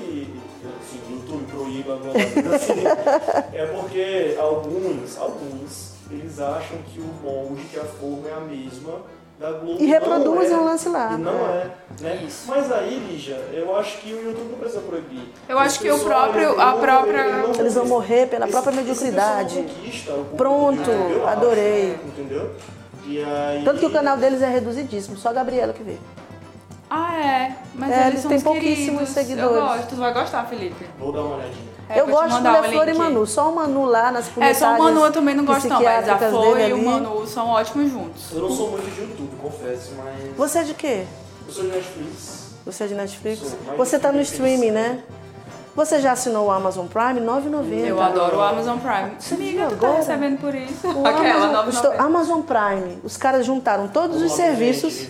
Assim, é porque alguns, alguns, eles acham que o molde, que a forma é a mesma da Globo. E reproduzem é, o lance lá. E não É. é. Né? Mas aí, Lígia, eu acho que o YouTube não precisa proibir. Eu acho que o próprio- eles a própria- não- Eles vão morrer pela esse- própria mediocridade. Pronto, adorei. Entendeu? E aí... Tanto que o canal deles é reduzidíssimo, só a Gabriela que vê. Ah, é. Mas É, eles eles são têm os pouquíssimos queridos. seguidores. Eu gosto. Tu vai gostar, Felipe. Vou dar uma olhadinha. É, eu gosto de o Flor e. Manu, só o Manu lá nas É, publicações só o Manu eu também não gosto não, mas a Flor e o. Manu são ótimos juntos. Eu não sou muito de YouTube, confesso, mas... Você é de quê? Eu sou de Netflix. Você é de Netflix? Sou, Você tá no streaming, né? Você já assinou o Amazon Prime? R$ 9,90. Eu adoro o Amazon Prime. Você Amiga, tu tá agora? recebendo por isso? O Aquela, Amazon, 9,90. estou- Amazon Prime, os caras juntaram todos os serviços,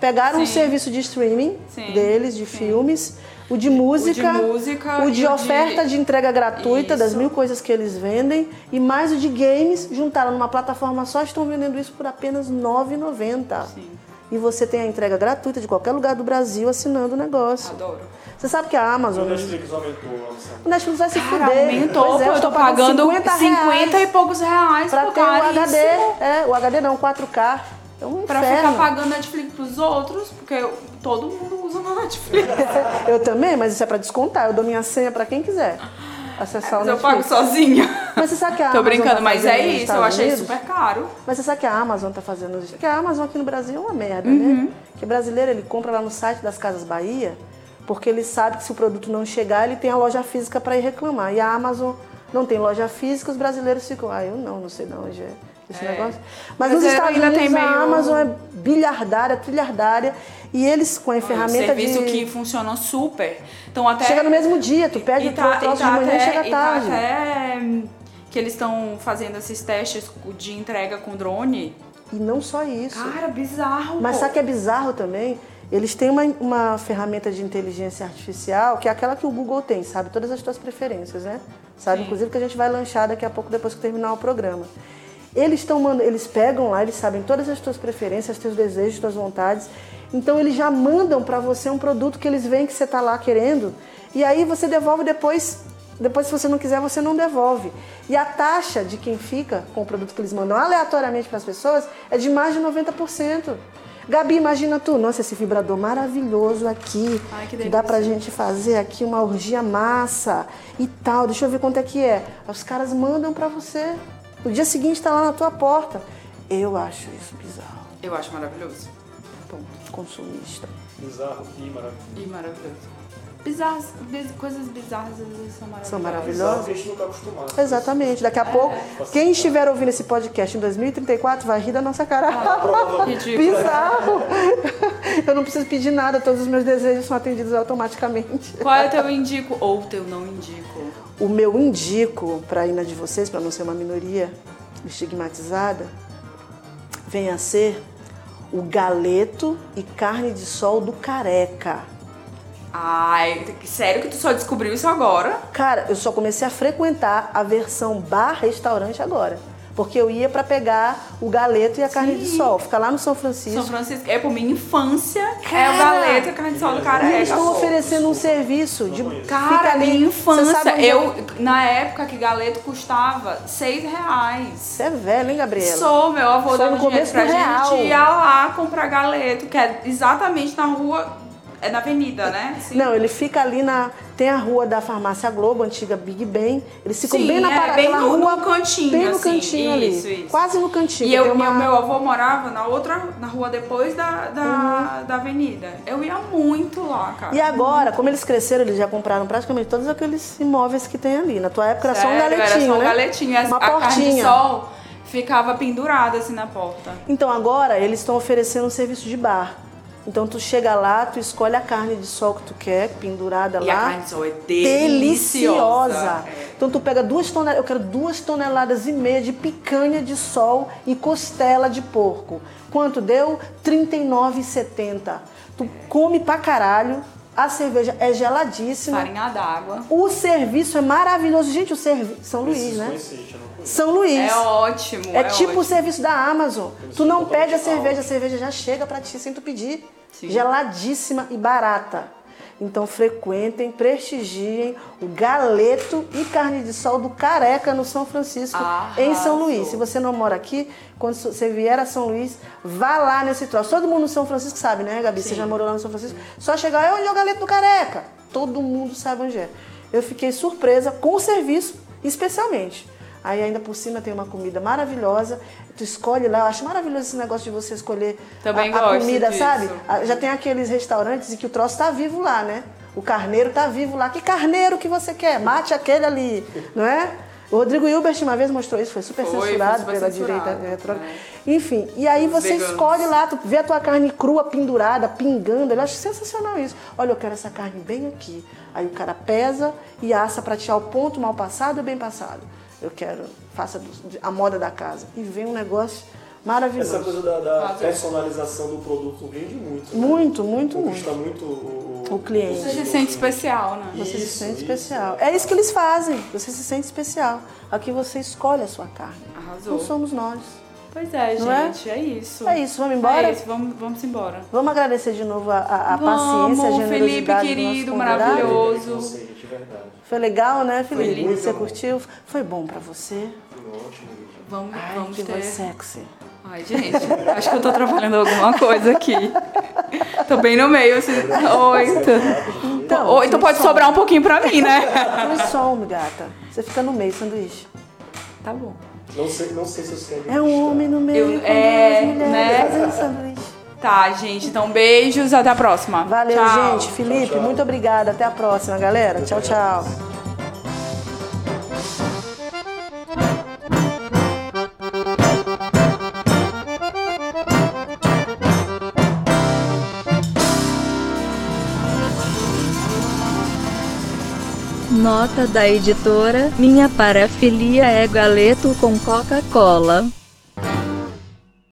pegaram o Sim. serviço de streaming Sim, deles, de filmes, o de música, música o e de o de- oferta de entrega gratuita das Isso. mil coisas que eles vendem e mais o de games, juntaram numa plataforma só, estão vendendo isso por apenas R$ 9,90. Sim. E você tem a entrega gratuita de qualquer lugar do Brasil assinando o negócio. Adoro. Você sabe que a O Amazon, Netflix aumentou o Netflix vai se Cara, fuder. aumentou, Pois é, eu tô pagando 50 50, reais e poucos reais pra ter o HD. É, o HD não, 4K. É um Pra inferno. ficar pagando Netflix pros outros, porque eu- todo mundo usa meu Netflix. Eu também, mas isso é pra descontar. Eu dou minha senha pra quem quiser acessar o Mas eu pago Netflix. sozinha. Mas você sabe que a Tô Amazon brincando, tá mas é isso, eu achei Unidos? super caro. Mas você sabe que a Amazon tá fazendo isso? Porque a Amazon aqui no Brasil é uma merda, Uhum. né? Que brasileiro, ele compra lá no site das Casas Bahia, porque ele sabe que se o produto não chegar, ele tem a loja física para ir reclamar. E a Amazon não tem loja física, os brasileiros ficam, ah, eu não, não sei de onde é esse É. negócio. Mas, Mas nos eu Estados ainda Unidos tem a meio- Amazon é bilhardária, trilhardária, e eles com a É um ferramenta serviço de... que funciona super. Então até Chega no mesmo dia, tu pede e o tá, troço e tá de manhã e até, chega e tá tarde. até hum, que eles estão fazendo esses testes de entrega com drone. E não só isso. Cara, bizarro. Mas pô. sabe o que é bizarro também? Eles têm uma, uma ferramenta de inteligência artificial que é aquela que o Google tem, sabe? Todas as tuas preferências, né? Sabe? Sim. Inclusive que a gente vai lanchar daqui a pouco, depois que terminar o programa. Eles estão mandando, eles pegam lá, eles sabem todas as tuas preferências, os teus desejos, as tuas vontades. Então eles já mandam para você um produto que eles veem que você tá lá querendo. E aí você devolve depois. Depois, se você não quiser, você não devolve. E a taxa de quem fica com o produto que eles mandam aleatoriamente para as pessoas é de mais de 90%. Gabi, imagina tu, nossa, esse vibrador maravilhoso aqui, Ai, que dá pra gente fazer aqui uma orgia massa e tal. Deixa eu ver quanto é que é. Os caras mandam pra você. No dia seguinte tá lá na tua porta. Eu acho isso bizarro. Eu acho maravilhoso. Ponto. Consumista. Bizarro e maravilhoso. E maravilhoso. Bizarras, biz- coisas bizarras às vezes são maravilhosas. São maravilhosas. Bizarro porque a gente não tá acostumado. Exatamente. Daqui a pouco, quem estiver ouvindo esse podcast em 2034 vai rir da nossa cara. Ridículo. Bizarro. Eu não preciso pedir nada, todos os meus desejos são atendidos automaticamente. Qual é o teu indico ou teu não indico? O meu indico para ir na de vocês, para não ser uma minoria estigmatizada, vem a ser o galeto e carne de sol do careca. Ai, sério que tu só descobriu isso agora? Cara, eu só comecei a frequentar a versão bar-restaurante agora. Porque eu ia para pegar o galeto e a carne de Sim. sol. Fica lá no São Francisco. São Francisco. É por minha infância. é Cara! o galeto e a carne de sol do E eles careca. estão oferecendo um serviço de Cara, fica ali- minha Você infância. é? Eu, na época que galeto custava seis reais. Você é velho, hein, Gabriela? Sou, meu avô dava no dinheiro começo pra do gente real. e ia lá comprar galeto, que é exatamente na rua, é na avenida, né? Sim. Não, ele fica ali na. Tem a rua da Farmácia Globo, antiga Big Ben. Eles ficam Sim, bem na é, parada, bem na no- rua. no cantinho, Bem no assim. cantinho Isso, ali. isso. Quase no cantinho. E eu, uma- meu, meu avô morava na outra, na rua depois da, da, Uhum. da avenida. Eu ia muito lá, cara. E agora, como eles cresceram, eles já compraram praticamente todos aqueles imóveis que tem ali. Na tua época era só um Sério, galetinho, Era só um né? galetinho. Uma a portinha. sol ficava pendurada assim na porta. Então agora eles estão oferecendo um serviço de bar. Então tu chega lá, tu escolhe a carne de sol que tu quer, pendurada E lá. a carne de sol é deliciosa. deliciosa. É. Então tu pega duas toneladas, eu quero duas toneladas e meia de picanha de sol e costela de porco. Quanto deu? R$ 39,70. Tu come pra caralho, a cerveja é geladíssima. Farinha d'água. O serviço é maravilhoso. Gente, o serviço. São Luís, né? conhecer, São Luís. É ótimo. É tipo ótimo. o serviço da Amazon. Tu não pede a cerveja, a cerveja já chega pra ti sem tu pedir. Sim. Geladíssima e barata. Então frequentem, prestigiem o galeto e carne de sol do Careca no São Francisco, em São. Luís. Se você não mora aqui, quando você vier a São Luís, vá lá nesse troço. Todo mundo no São Francisco sabe, né, Gabi? Você Sim. já morou lá no São Francisco? Só chegar, é onde é o galeto do Careca. Todo mundo sabe onde é. Eu fiquei surpresa com o serviço, especialmente. Aí ainda por cima tem uma comida maravilhosa. Tu escolhe lá, eu acho maravilhoso esse negócio de você escolher Também a, a comida, disso. sabe? Ah, Já tem aqueles restaurantes em que o troço tá vivo lá, né? O carneiro tá vivo lá. Que carneiro que você quer? Mate aquele ali, não é? O Rodrigo Hilbert uma vez mostrou isso, foi super Foi, foi censurado super pela censurado, direita né? Enfim, e aí você veganos. escolhe lá, tu vê a tua carne crua pendurada, pingando. Eu acho sensacional isso. Olha, eu quero essa carne bem aqui. Aí o cara pesa e assa pra tirar o ponto mal passado ou bem passado. Eu quero, faça a moda da casa. E vem um negócio maravilhoso. Essa coisa da, da personalização do produto rende muito. né? Muito, muito, Conquista muito. muito o, O cliente. Você se sente especial, né? Você se Isso, sente isso. especial. É isso que eles fazem. Você se sente especial. Aqui você escolhe a sua carne. Arrasou. Não somos nós. Pois é, Não é? gente, é? isso. É isso, vamos embora? É isso, vamos, vamos embora. Vamos agradecer de novo a, a- a Vamos, paciência, a Felipe, generosidade querido, do nosso convidado. maravilhoso. Verdade. Foi legal, né, Felipe? lindo. Você curtiu? Foi bom pra você? Foi ótimo. Vamos, Ai, vamos que ter. voz sexy. Ai, gente, acho que eu tô atrapalhando alguma coisa aqui. Tô bem no meio. Assim. Oito. Então, Ou então pode sobrar um pouquinho pra mim, né? Flui som, gata. Você fica no meio, sanduíche. Tá bom. Não sei, não sei se você quer É um homem no meio Eu- com é, duas mulheres né? fazendo sanduíche. Tá, gente. Então, beijos. Até a próxima. Valeu, Tchau. gente. Felipe, Tchau, tchau. muito obrigada. Até a próxima, galera. Tchau, tchau. Nota da editora: Minha parafilia é galeto com Coca-Cola.